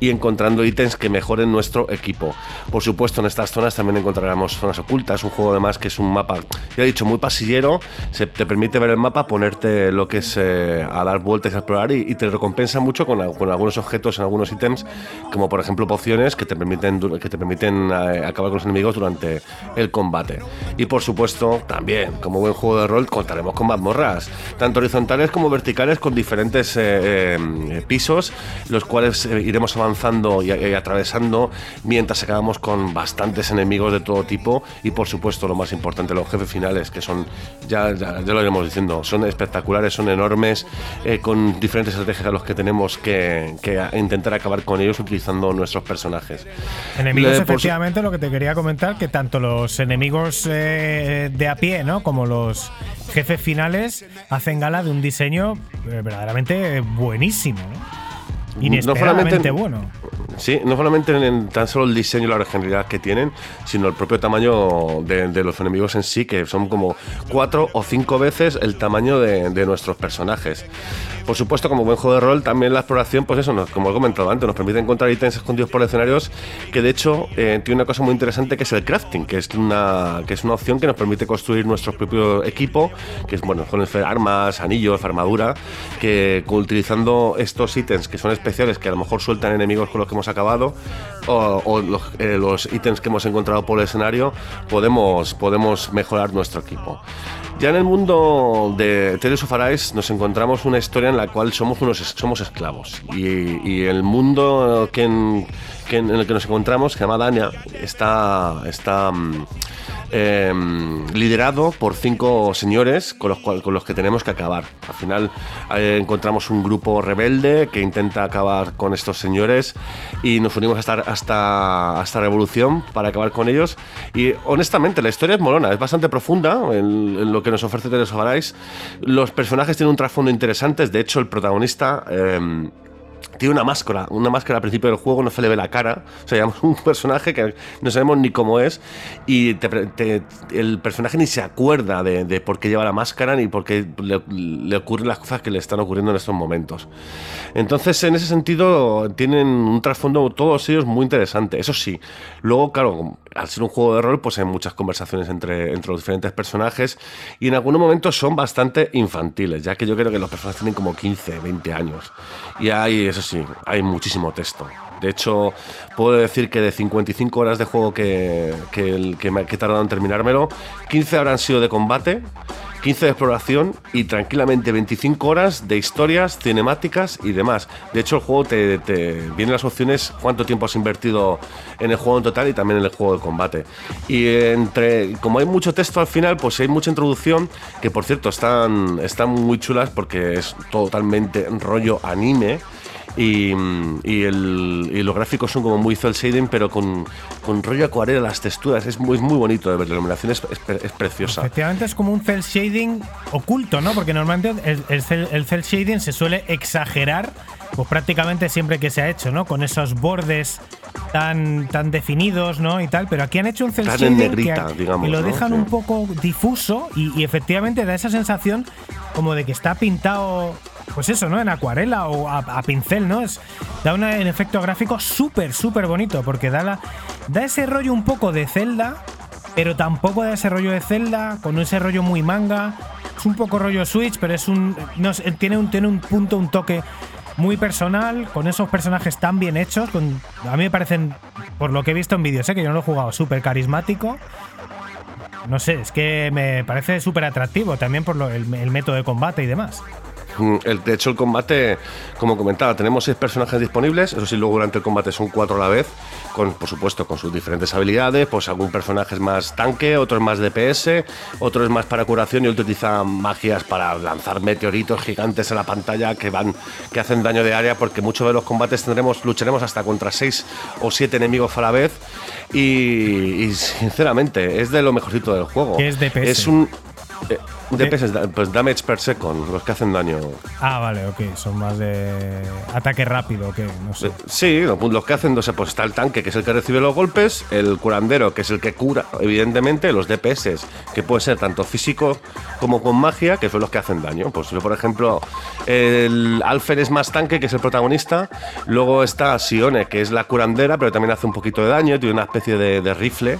y encontrando ítems que mejoren nuestro equipo. Por supuesto, en estas zonas también encontraremos zonas ocultas, un juego además que es un mapa, ya he dicho, muy pasillero, te permite ver el mapa, ponerte lo que es eh, a dar vueltas y a explorar y, te recompensa mucho con algunos objetos en algunos ítems, como por ejemplo pociones que te permiten, que te permiten eh, acabar con los enemigos durante el combate. Y por supuesto, también, como buen juego de rol, contaremos con mazmorras, tanto horizontales como verticales, con diferentes eh, eh, pisos, los cuales iremos avanzando y, atravesando mientras acabamos con bastantes enemigos de todo tipo y por supuesto lo más importante, los jefes finales, que son, ya, ya, lo iremos diciendo, son espectaculares, son enormes, con diferentes estrategias a los que tenemos que, intentar acabar con ellos utilizando nuestros personajes. Enemigos, Le- por su- efectivamente, lo que te quería comentar, que tanto los enemigos eh, de a pie, ¿no? Como los jefes finales hacen gala de un diseño eh, verdaderamente buenísimo, ¿no? Inesperadamente solamente- bueno. Sí, no solamente en, en tan solo el diseño y la originalidad que tienen, sino el propio tamaño de, de los enemigos en sí, que son como cuatro o cinco veces el tamaño de, de nuestros personajes. Por supuesto, como buen juego de rol, también la exploración, pues eso, como he comentado antes, nos permite encontrar ítems escondidos por escenarios que de hecho eh, tiene una cosa muy interesante que es el crafting, que es una, que es una opción que nos permite construir nuestro propio equipo, que es bueno, con armas, anillos, armadura, que utilizando estos ítems que son especiales, que a lo mejor sueltan enemigos con los que hemos acabado, o, o los, eh, los ítems que hemos encontrado por el escenario, podemos, podemos mejorar nuestro equipo. Ya en el mundo de Tales of Arise nos encontramos una historia en la cual somos unos somos esclavos. Y, y el mundo que que en el que nos encontramos, que se llama Dania, está, está eh, liderado por cinco señores con los, cual- con los que tenemos que acabar. Al final eh, encontramos un grupo rebelde que intenta acabar con estos señores y nos unimos hasta, hasta, hasta Revolución para acabar con ellos. Y honestamente, la historia es molona, es bastante profunda en, en lo que nos ofrece Arise. Los personajes tienen un trasfondo interesante, de hecho el protagonista... eh, tiene una máscara, una máscara al principio del juego, no se le ve la cara. O sea, llamamos un personaje que no sabemos ni cómo es. Y el personaje ni se acuerda de, por qué lleva la máscara ni por qué le ocurren las cosas que le están ocurriendo en estos momentos. Entonces, en ese sentido, tienen un trasfondo, todos ellos, muy interesante. Eso sí, luego, claro, al ser un juego de rol, pues hay muchas conversaciones entre, entre los diferentes personajes. Y en algunos momentos son bastante infantiles, ya que yo creo que los personajes tienen como 15, 20 años. Y hay, eso sí, hay muchísimo texto. De hecho, puedo decir que de 55 horas de juego que, que, me que he tardado en terminármelo, 15 habrán sido de combate, 15 de exploración y tranquilamente 25 horas de historias, cinemáticas y demás. De hecho, el juego te, te vienen las opciones cuánto tiempo has invertido en el juego en total y también en el juego de combate. Y entre, como hay mucho texto al final, pues hay mucha introducción que, por cierto, están, están muy chulas porque es totalmente rollo anime. Y, y el- y los gráficos son como muy cel shading, pero con, con rollo acuarela, las texturas. Es muy, es muy bonito de ver. La iluminación es, es pre- es preciosa. Efectivamente es como un cel shading oculto, ¿no? Porque normalmente el, el cel, el cel shading se suele exagerar, pues prácticamente siempre que se ha hecho, ¿no? Con esos bordes tan, tan definidos, ¿no? Y tal. Pero aquí han hecho un cel shading negrita, que, digamos, y lo ¿no? dejan Sí. un poco difuso y, y efectivamente da esa sensación como de que está pintado. Pues eso, ¿no? En acuarela o a, pincel, ¿no? Es, da un efecto gráfico súper, súper bonito, porque da, da ese rollo un poco de Zelda, pero tampoco da ese rollo de Zelda, con ese rollo muy manga. Es un poco rollo Switch, pero es un. no tiene, un tiene un punto, un toque muy personal, con esos personajes tan bien hechos. Con, a mí me parecen, por lo que he visto en vídeos, sé que yo no lo he jugado, súper carismático. No sé, es que me parece súper atractivo también por el método de combate y demás. Mm, el- de hecho, el combate, como comentaba, tenemos seis personajes disponibles. Eso sí, luego durante el combate son cuatro a la vez, con, por supuesto, con sus diferentes habilidades. Pues algún personaje es más tanque, otro es más DPS, otro es más para curación y otro utiliza magias para lanzar meteoritos gigantes en la pantalla que van, que hacen daño de área, porque muchos de los combates tendremos, lucharemos hasta contra seis o siete enemigos a la vez. Y, y, sinceramente, es de lo mejorcito del juego. ¿Qué es DPS? Es un. Eh, DPS es da- pues damage per second, los que hacen daño. Ah, vale, ok, son más de ataque rápido, ok, no sé. Eh, Sí, lo- los que hacen, no sé, pues está el tanque, que es el que recibe los golpes, el curandero, que es el que cura, evidentemente, los DPS, que puede ser tanto físico como con magia, que son los que hacen daño. Pues yo, por ejemplo, el Alfer es más tanque, que es el protagonista, luego está Sione, que es la curandera, pero también hace un poquito de daño, tiene una especie de, de rifle.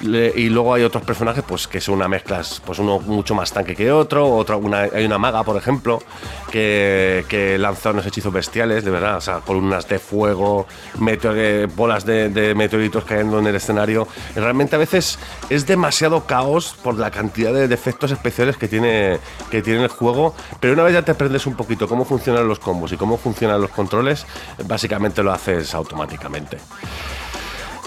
Y luego hay otros personajes pues que son una mezcla, pues uno mucho más tanque que otro, otra una, hay una maga, por ejemplo, que, que lanza unos hechizos bestiales, de verdad, columnas de fuego, meteor- eh, bolas de, meteoritos cayendo en el escenario. Realmente a veces es demasiado caos por la cantidad de defectos especiales que tiene, que tiene el juego, pero una vez ya te aprendes un poquito cómo funcionan los combos y cómo funcionan los controles, básicamente lo haces automáticamente.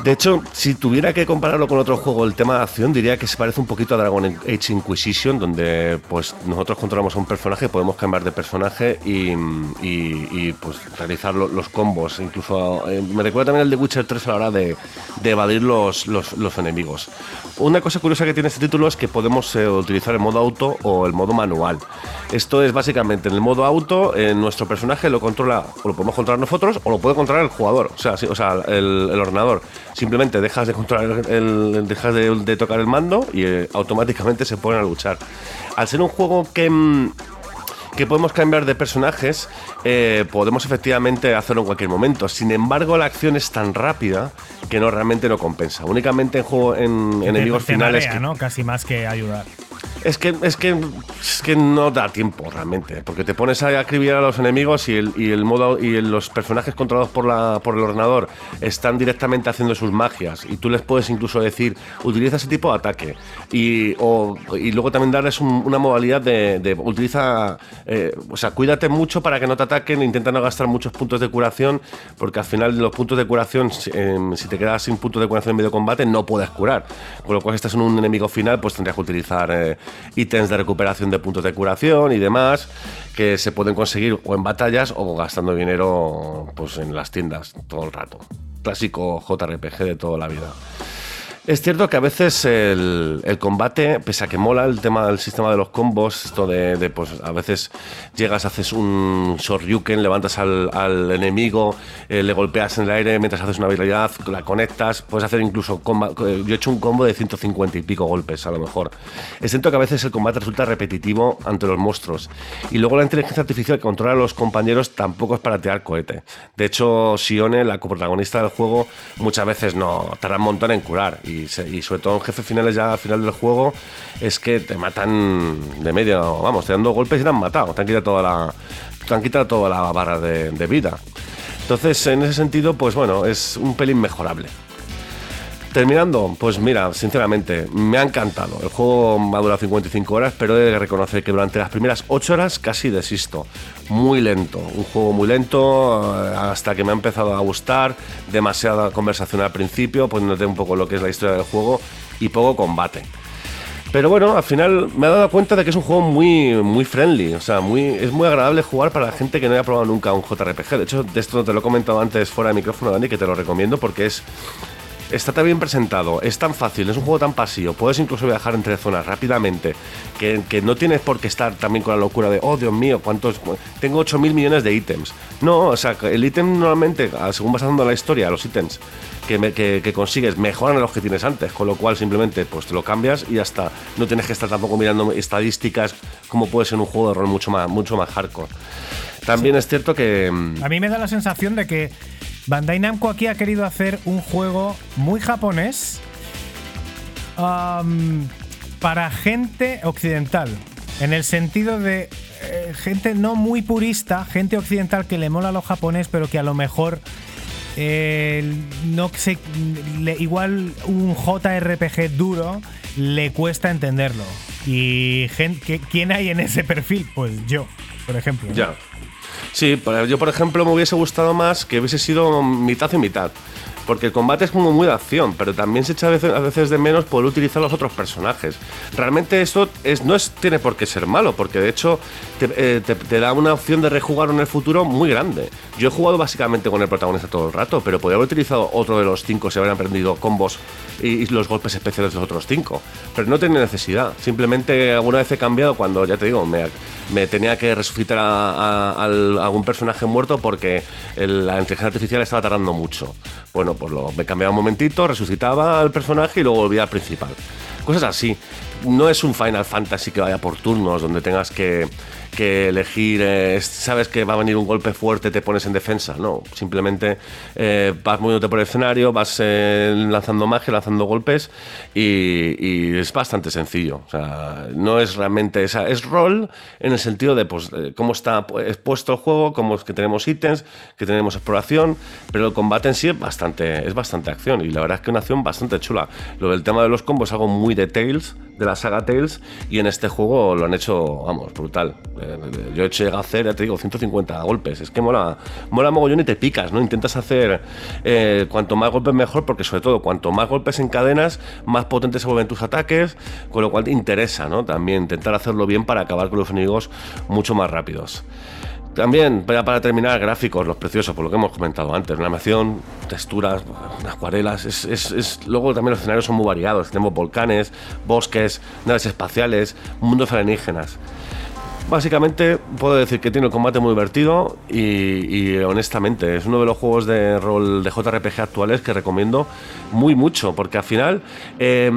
De hecho, si tuviera que compararlo con otro juego, el tema de acción, diría que se parece un poquito a Dragon Age Inquisition, donde pues nosotros controlamos a un personaje, podemos cambiar de personaje y, pues realizar lo- los combos. Incluso eh, me recuerda también el de Witcher 3 a la hora de, de evadir los, los- enemigos. Una cosa curiosa que tiene este título es que podemos eh, utilizar el modo auto o el modo manual. Esto es básicamente en el modo auto, eh, nuestro personaje lo controla, o lo podemos controlar nosotros, o lo puede controlar el jugador, o sea, el ordenador. Simplemente dejas de controlar el, el- dejas de, de tocar el mando y eh, automáticamente se ponen a luchar. Al ser un juego que mm, que podemos cambiar de personajes, eh, podemos efectivamente hacerlo en cualquier momento. Sin embargo, la acción es tan rápida que no realmente no compensa. Únicamente en juego en enemigos te finales. marea, que- ¿no? Casi más que ayudar. Es que, es, que, es que no da tiempo realmente, porque te pones a acribillar a los enemigos y el, y el modo y los personajes controlados por, la, por el ordenador están directamente haciendo sus magias y tú les puedes incluso decir utiliza ese tipo de ataque y, o- y luego también darles un- una modalidad de, utiliza, eh, o sea, cuídate mucho para que no te ataquen, intenta no gastar muchos puntos de curación porque al final los puntos de curación, si, em, te quedas sin puntos de curación en medio combate no puedes curar, con lo cual si estás en un enemigo final pues tendrías que utilizar eh, ítems de recuperación de puntos de curación y demás que se pueden conseguir o en batallas o gastando dinero pues en las tiendas todo el rato. Clásico JRPG de toda la vida. Es cierto que a veces el, el combate, pese a que mola el tema del sistema de los combos, esto de, de, pues a veces llegas, haces un shoryuken, levantas al, al enemigo, eh, le golpeas en el aire mientras haces una habilidad, la conectas, puedes hacer incluso comba- eh, yo he hecho un combo de 150 y pico golpes a lo mejor. Es cierto que a veces el combate resulta repetitivo ante los monstruos y luego la inteligencia artificial que controla a los compañeros tampoco es para tirar cohete. De hecho, Sione, la coprotagonista del juego, muchas veces no tarda un montón en curar y, y sobre todo en jefes finales ya al final del juego es que te matan de medio, vamos, te dan dos golpes y te han matado, te han quitado toda la, te han quitado toda la barra de vida. Entonces, en ese sentido, pues bueno, es un pelín mejorable. Terminando, pues mira, sinceramente, me ha encantado. El juego ha durado 55 horas, pero he de reconocer que durante las primeras 8 horas casi desisto. Muy lento, un juego muy lento, eh, hasta que me ha empezado a gustar. Demasiada conversación al principio, poniéndote un poco lo que es la historia del juego y poco combate. Pero bueno, al final me he dado cuenta de que es un juego muy, muy friendly. O sea, muy, es muy agradable jugar para la gente que no haya probado nunca un JRPG. De hecho, de esto te lo he comentado antes fuera de micrófono, Dani, que te lo recomiendo porque es Está tan bien presentado, es tan fácil, es un juego tan pasillo, puedes incluso viajar entre zonas rápidamente, que, que no tienes por qué estar también con la locura de, oh Dios mío, cuántos. Tengo 8 mil millones de ítems. No, o sea, el ítem normalmente, según vas haciendo la historia, los ítems que, me- que- que consigues mejoran a los que tienes antes, con lo cual simplemente pues te lo cambias y ya está. No tienes que estar tampoco mirando estadísticas como puede ser un juego de rol mucho más, mucho más hardcore. También es cierto que. mm, A mí me da la sensación de que Bandai Namco aquí ha querido hacer un juego muy japonés para gente occidental. En el sentido de eh, gente no muy purista, gente occidental que le mola lo japonés, pero que a lo mejor eh, no se, le- igual un JRPG duro le cuesta entenderlo. Y gen- ¿qué- ¿quién hay en ese perfil? Pues yo, por ejemplo. Ya. Sí, yo por ejemplo me hubiese gustado más que hubiese sido mitad y mitad. Porque el combate es como muy de acción, pero también se echa a veces, a veces de menos poder utilizar los otros personajes. Realmente esto es, no es, tiene por qué ser malo, porque de hecho te, eh, te- te da una opción de rejugar en el futuro muy grande. Yo he jugado básicamente con el protagonista todo el rato, pero podría haber utilizado otro de los cinco si hubieran aprendido combos y, y los golpes especiales de los otros cinco. Pero no tenía necesidad. Simplemente alguna vez he cambiado cuando, ya te digo, me, me tenía que resucitar a, a- a algún personaje muerto porque el- la inteligencia artificial estaba tardando mucho. Bueno, pues lo, me cambiaba un momentito, resucitaba al personaje y luego volvía al principal. Cosas así. No es un Final Fantasy que vaya por turnos, donde tengas que, que elegir, eh, sabes que va a venir un golpe fuerte, te pones en defensa. No, simplemente eh, vas moviéndote por el escenario, vas eh, lanzando magia, lanzando golpes y, es bastante sencillo. No es realmente esa, es rol en el sentido de pues, cómo está pu- expuesto el juego, cómo es que tenemos ítems, que tenemos exploración, pero el combate en sí es bastante, es bastante acción y la verdad es que una acción bastante chula. Lo del tema de los combos es algo muy de Tales, de la saga Tales, y en este juego lo han hecho, vamos, brutal. Yo he llegado a hacer, ya te digo, 150 golpes. Es que mola, mola mogollón y te picas, ¿no? Intentas hacer eh, cuanto más golpes mejor, porque sobre todo cuanto más golpes encadenas, más potentes se vuelven tus ataques, con lo cual te interesa, ¿no? También intentar hacerlo bien para acabar con los enemigos mucho más rápidos. También, para terminar, gráficos, los preciosos, por lo que hemos comentado antes, animación, texturas, acuarelas, es, es- es- luego también los escenarios son muy variados, tenemos volcanes, bosques, naves espaciales, mundos alienígenas. Básicamente puedo decir que tiene un combate muy divertido y, honestamente es uno de los juegos de rol de JRPG actuales que recomiendo muy mucho porque al final eh,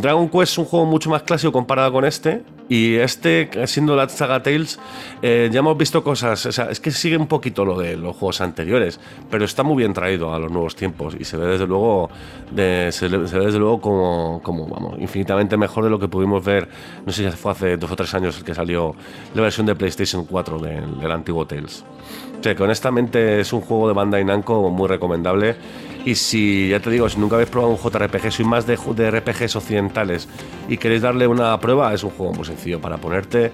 Dragon Quest es un juego mucho más clásico comparado con este y este siendo la saga Tales eh, ya hemos visto cosas, o sea, es que sigue un poquito lo de los juegos anteriores, pero está muy bien traído a los nuevos tiempos y se ve desde luego se, ve desde luego como, como vamos, infinitamente mejor de lo que pudimos ver, no sé si fue hace dos o tres años que salió la versión de PlayStation 4 del, del antiguo Tales. O sea, que honestamente es un juego de Bandai Namco muy recomendable. Y si, ya te digo, si nunca habéis probado un JRPG, sois más de, de RPGs occidentales y queréis darle una prueba, es un juego muy sencillo para ponerte.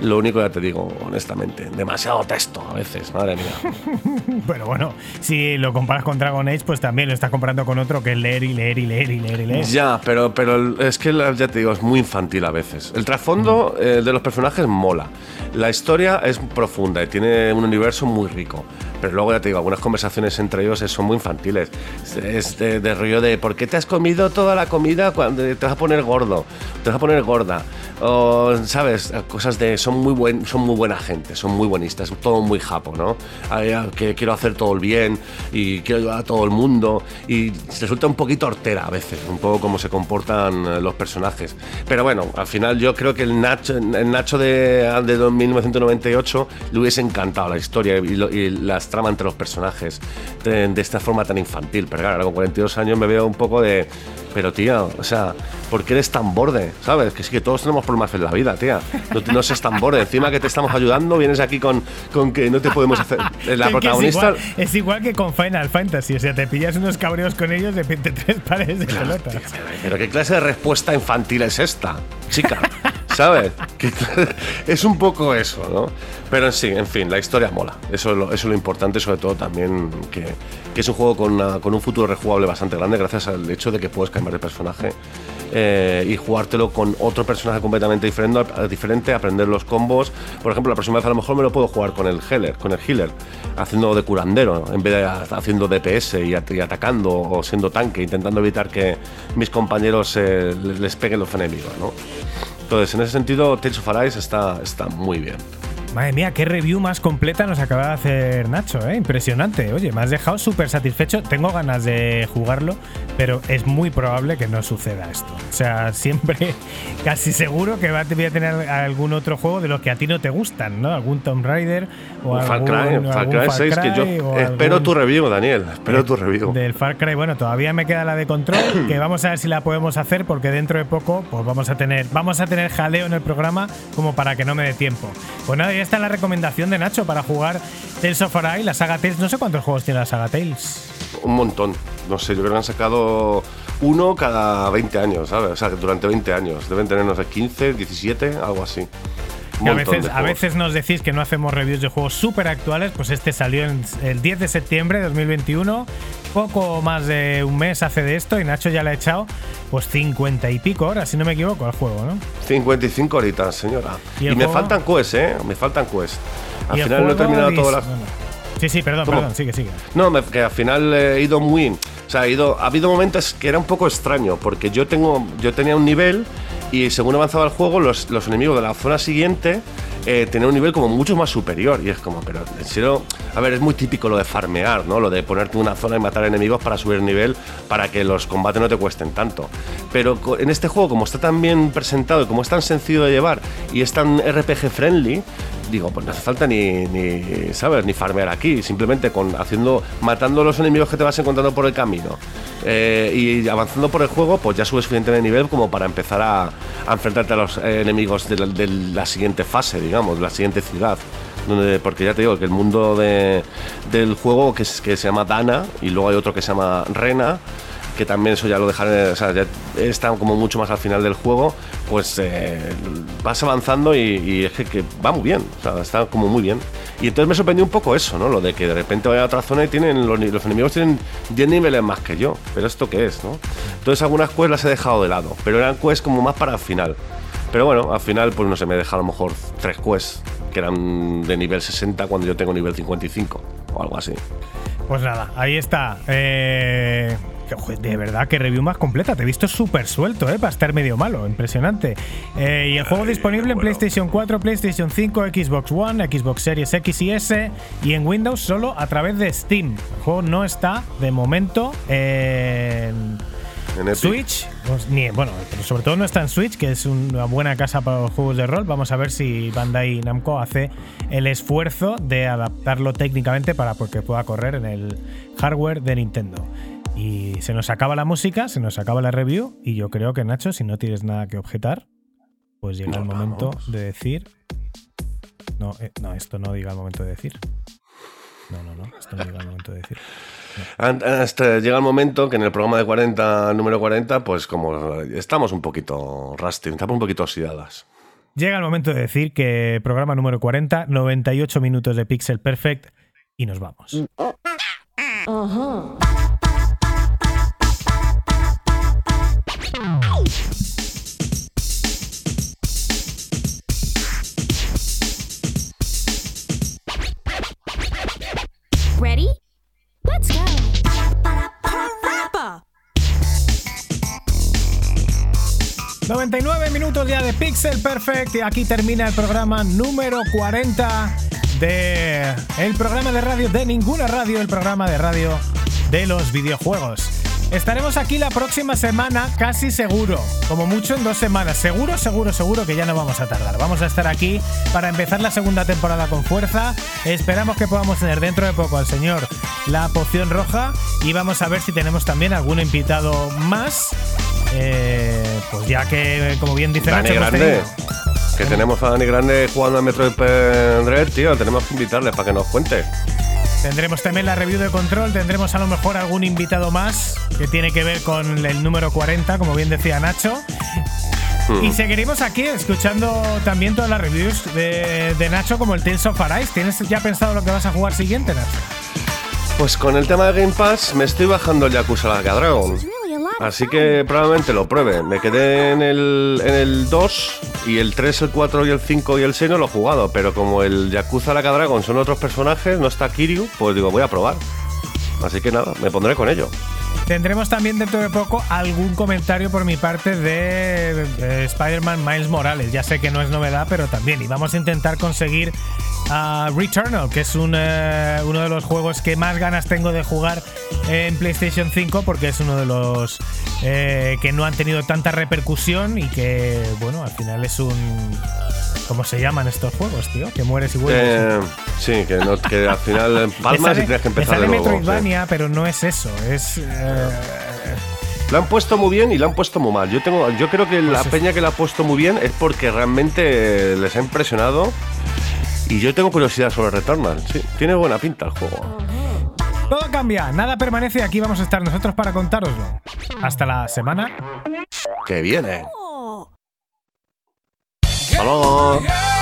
Lo único, ya te digo, honestamente, demasiado texto a veces, madre mía. Pero bueno, si lo comparas con Dragon Age, pues también lo estás comparando con otro que es leer y leer y leer y leer y leer. Ya, pero, pero es que ya te digo, es muy infantil a veces. El trasfondo eh, de los personajes mola. La historia es profunda y tiene un universo muy rico. Pero luego ya te digo, algunas conversaciones entre ellos son muy infantiles. Es- Es de, de rollo de ¿por qué te has comido toda la comida cuando te vas a poner gordo? Te vas a poner gorda. O, ¿sabes? Cosas de. Son muy, buen, son muy buena gente, son muy buenistas, todo muy japo, ¿no? Ah, que quiero hacer todo el bien y quiero ayudar a todo el mundo. Y resulta un poquito hortera a veces, un poco como se comportan eh, los personajes. Pero bueno, al final yo creo que el Nacho, el Nacho de, de 1998 le hubiese encantado la historia y, lo- y las tramas entre los personajes de, de esta forma tan infantil. Pero claro, ahora con 42 años me veo un poco de. Pero tía, o sea, ¿por qué eres tan borde? ¿Sabes? Que sí que todos tenemos problemas en la vida, tía. No, no seas tan borde. Encima que te estamos ayudando, vienes aquí con, con que no te podemos hacer. La protagonista. Es igual, es igual que con Final Fantasy. O sea, te pillas unos cabreos con ellos de repente tres pares de pelotas. Pero qué clase de respuesta infantil es esta, chica. ¿Sabes? Es un poco eso, ¿no? Pero sí, en fin, la historia mola. Eso es lo, eso es lo importante, sobre todo también que, que es un juego con, una- con un futuro rejugable bastante grande, gracias al hecho de que puedes cambiar de personaje eh, y jugártelo con otro personaje completamente diferente, diferente, aprender los combos. Por ejemplo, la próxima vez a lo mejor me lo puedo jugar con el healer, con el healer, haciendo de curandero, en vez de haciendo DPS y, at- y atacando o siendo tanque, intentando evitar que mis compañeros eh, les peguen los enemigos, ¿no? Entonces, en ese sentido, Tales of Arise está, está muy bien. Madre mía, qué review más completa nos acaba de hacer Nacho, ¿eh? Impresionante. Oye, me has dejado súper satisfecho. Tengo ganas de jugarlo, pero es muy probable que no suceda esto. O sea, siempre, casi seguro que voy a tener algún otro juego de los que a ti no te gustan, ¿no? Algún Tomb Raider o Far algún, Cry, o Far algún Cry 6, que yo Cry o espero algún- tu review, Daniel. Espero tu review. Del Far Cry, bueno, todavía me queda la de control, que vamos a ver si la podemos hacer, porque dentro de poco, pues vamos a tener, vamos a tener jaleo en el programa como para que no me dé tiempo. Pues nada, ya está la recomendación de Nacho para jugar Tales of Arise, la saga Tales. No sé cuántos juegos tiene la saga Tales. Un montón. No sé, yo creo que han sacado uno cada 20 años, ¿sabes? O sea, durante 20 años. Deben tener, no sé, 15, 17, algo así. A veces, a veces nos decís que no hacemos reviews de juegos súper actuales, pues este salió el 10 de septiembre de 2021, poco más de un mes hace de esto y Nacho ya le ha echado pues 50 y pico horas, si no me equivoco, al juego, ¿no? 55 horitas, señora. ¿Y Y, me juego? faltan quests, ¿eh? Me faltan quests. Al final no he terminado todas las. bueno. Sí, sí, perdón, ¿Cómo? perdón, sigue, sigue. No, me- que al final he ido muy. O sea, he ido, ha habido momentos que era un poco extraño, porque yo tengo yo tenía un nivel y según avanzaba el juego, los, los enemigos de la zona siguiente eh, tenían un nivel como mucho más superior. Y es como, pero en serio. A ver, es muy típico lo de farmear, ¿no? Lo de ponerte una zona y matar enemigos para subir el nivel para que los combates no te cuesten tanto. Pero en este juego, como está tan bien presentado y como es tan sencillo de llevar y es tan RPG friendly, digo, pues no hace falta ni, ni ¿sabes? Ni farmear aquí, simplemente con haciendo, matando los enemigos que te vas encontrando por el camino eh, y avanzando por el juego, pues ya subes suficiente de nivel como para empezar a, a enfrentarte a los eh, enemigos de la, siguiente fase, digamos, de la siguiente ciudad. Porque ya te digo que el mundo de- del juego que, es- que se llama Dana y luego hay otro que se llama Rena que también eso ya lo dejaré, o sea, ya está como mucho más al final del juego, pues eh, vas avanzando y, y es que, que va muy bien, o sea, está como muy bien. Y entonces me sorprendió un poco eso, ¿no? Lo de que de repente vaya a otra zona y tienen los, los enemigos tienen 10 niveles más que yo, pero ¿esto qué es, no? Entonces algunas quests las he dejado de lado, pero eran quests como más para el final. Pero bueno, al final, pues no sé, me he dejado a lo mejor tres quests que eran de nivel 60 cuando yo tengo nivel 55 o algo así. Pues nada, ahí está. Eh, de verdad que review más completa. Te he visto súper suelto, ¿eh? Para estar medio malo. Impresionante. Eh, y el juego Ay, disponible en. PlayStation 4, PlayStation 5, Xbox One, Xbox Series X y S y en Windows solo a través de Steam. El juego no está de momento en. Switch, pues, ni, bueno, pero sobre todo no está en Switch, que es una buena casa para los juegos de rol. Vamos a ver si Bandai Namco hace el esfuerzo de adaptarlo técnicamente para que pueda correr en el hardware de Nintendo. Y se nos acaba la música, se nos acaba la review, y yo creo que Nacho, si no tienes nada que objetar, pues llega el momento vamos. de decir. No, eh, no, esto no diga el momento de decir. No, no, no, esto no diga el momento de decir. Hasta llega el momento que en el programa de 40, número 40, pues como estamos un poquito rusty, estamos un poquito oxidadas. Llega el momento de decir que programa número 40, 98 minutos de Pixel Perfect y nos vamos. Ready? Let's go. 99 minutos ya de Pixel Perfect y aquí termina el programa número 40 de el programa de radio de ninguna radio, el programa de radio de los videojuegos. Estaremos aquí la próxima semana, casi seguro, como mucho en dos semanas. Seguro, seguro, seguro que ya no vamos a tardar. Vamos a estar aquí para empezar la segunda temporada con fuerza. Esperamos que podamos tener dentro de poco al señor la poción roja y vamos a ver si tenemos también algún invitado más. Eh, pues ya que, como bien dice Dani Nacho, Grande, tenido- que tenemos a Dani Grande jugando a Metroid Dread, tío, tenemos que invitarle para que nos cuente. Tendremos también la review de control, tendremos a lo mejor algún invitado más que tiene que ver con el número 40, como bien decía Nacho. Hmm. Y seguiremos aquí escuchando también todas las reviews de, de Nacho, como el Tales of Arise. ¿Tienes ya pensado lo que vas a jugar siguiente, Nacho? Pues con el tema de Game Pass me estoy bajando el Yakuza Dragon. Así que probablemente lo pruebe. Me quedé en el, en el 2 y el 3, el 4 y el 5 y el 6 no lo he jugado. Pero como el Yakuza Like a Dragon son otros personajes, no está Kiryu, pues digo, voy a probar. Así que nada, me pondré con ello. Tendremos también dentro de poco algún comentario por mi parte de, eh, Spider-Man Miles Morales. Ya sé que no es novedad, pero también. Y vamos a intentar conseguir a Returnal, que es eh, uno de los juegos que más ganas tengo de jugar en PlayStation 5, porque es uno de los eh, que no han tenido tanta repercusión y que, bueno, al final es un. ¿Cómo se llaman estos juegos, tío? Que mueres y vuelves. Eh, sí, que, no, que al final palmas sale- y tienes que empezar sale de nuevo. sí. Metroidvania, pero no es eso. Es. eh, Lo han puesto muy bien y lo han puesto muy mal. Yo tengo, yo creo que la es- peña que lo ha puesto muy bien es porque realmente les ha impresionado. Y yo tengo curiosidad sobre Returnal. Sí, tiene buena pinta el juego. Todo cambia, nada permanece. Aquí vamos a estar nosotros para contároslo. Hasta la semana Que viene. Hasta.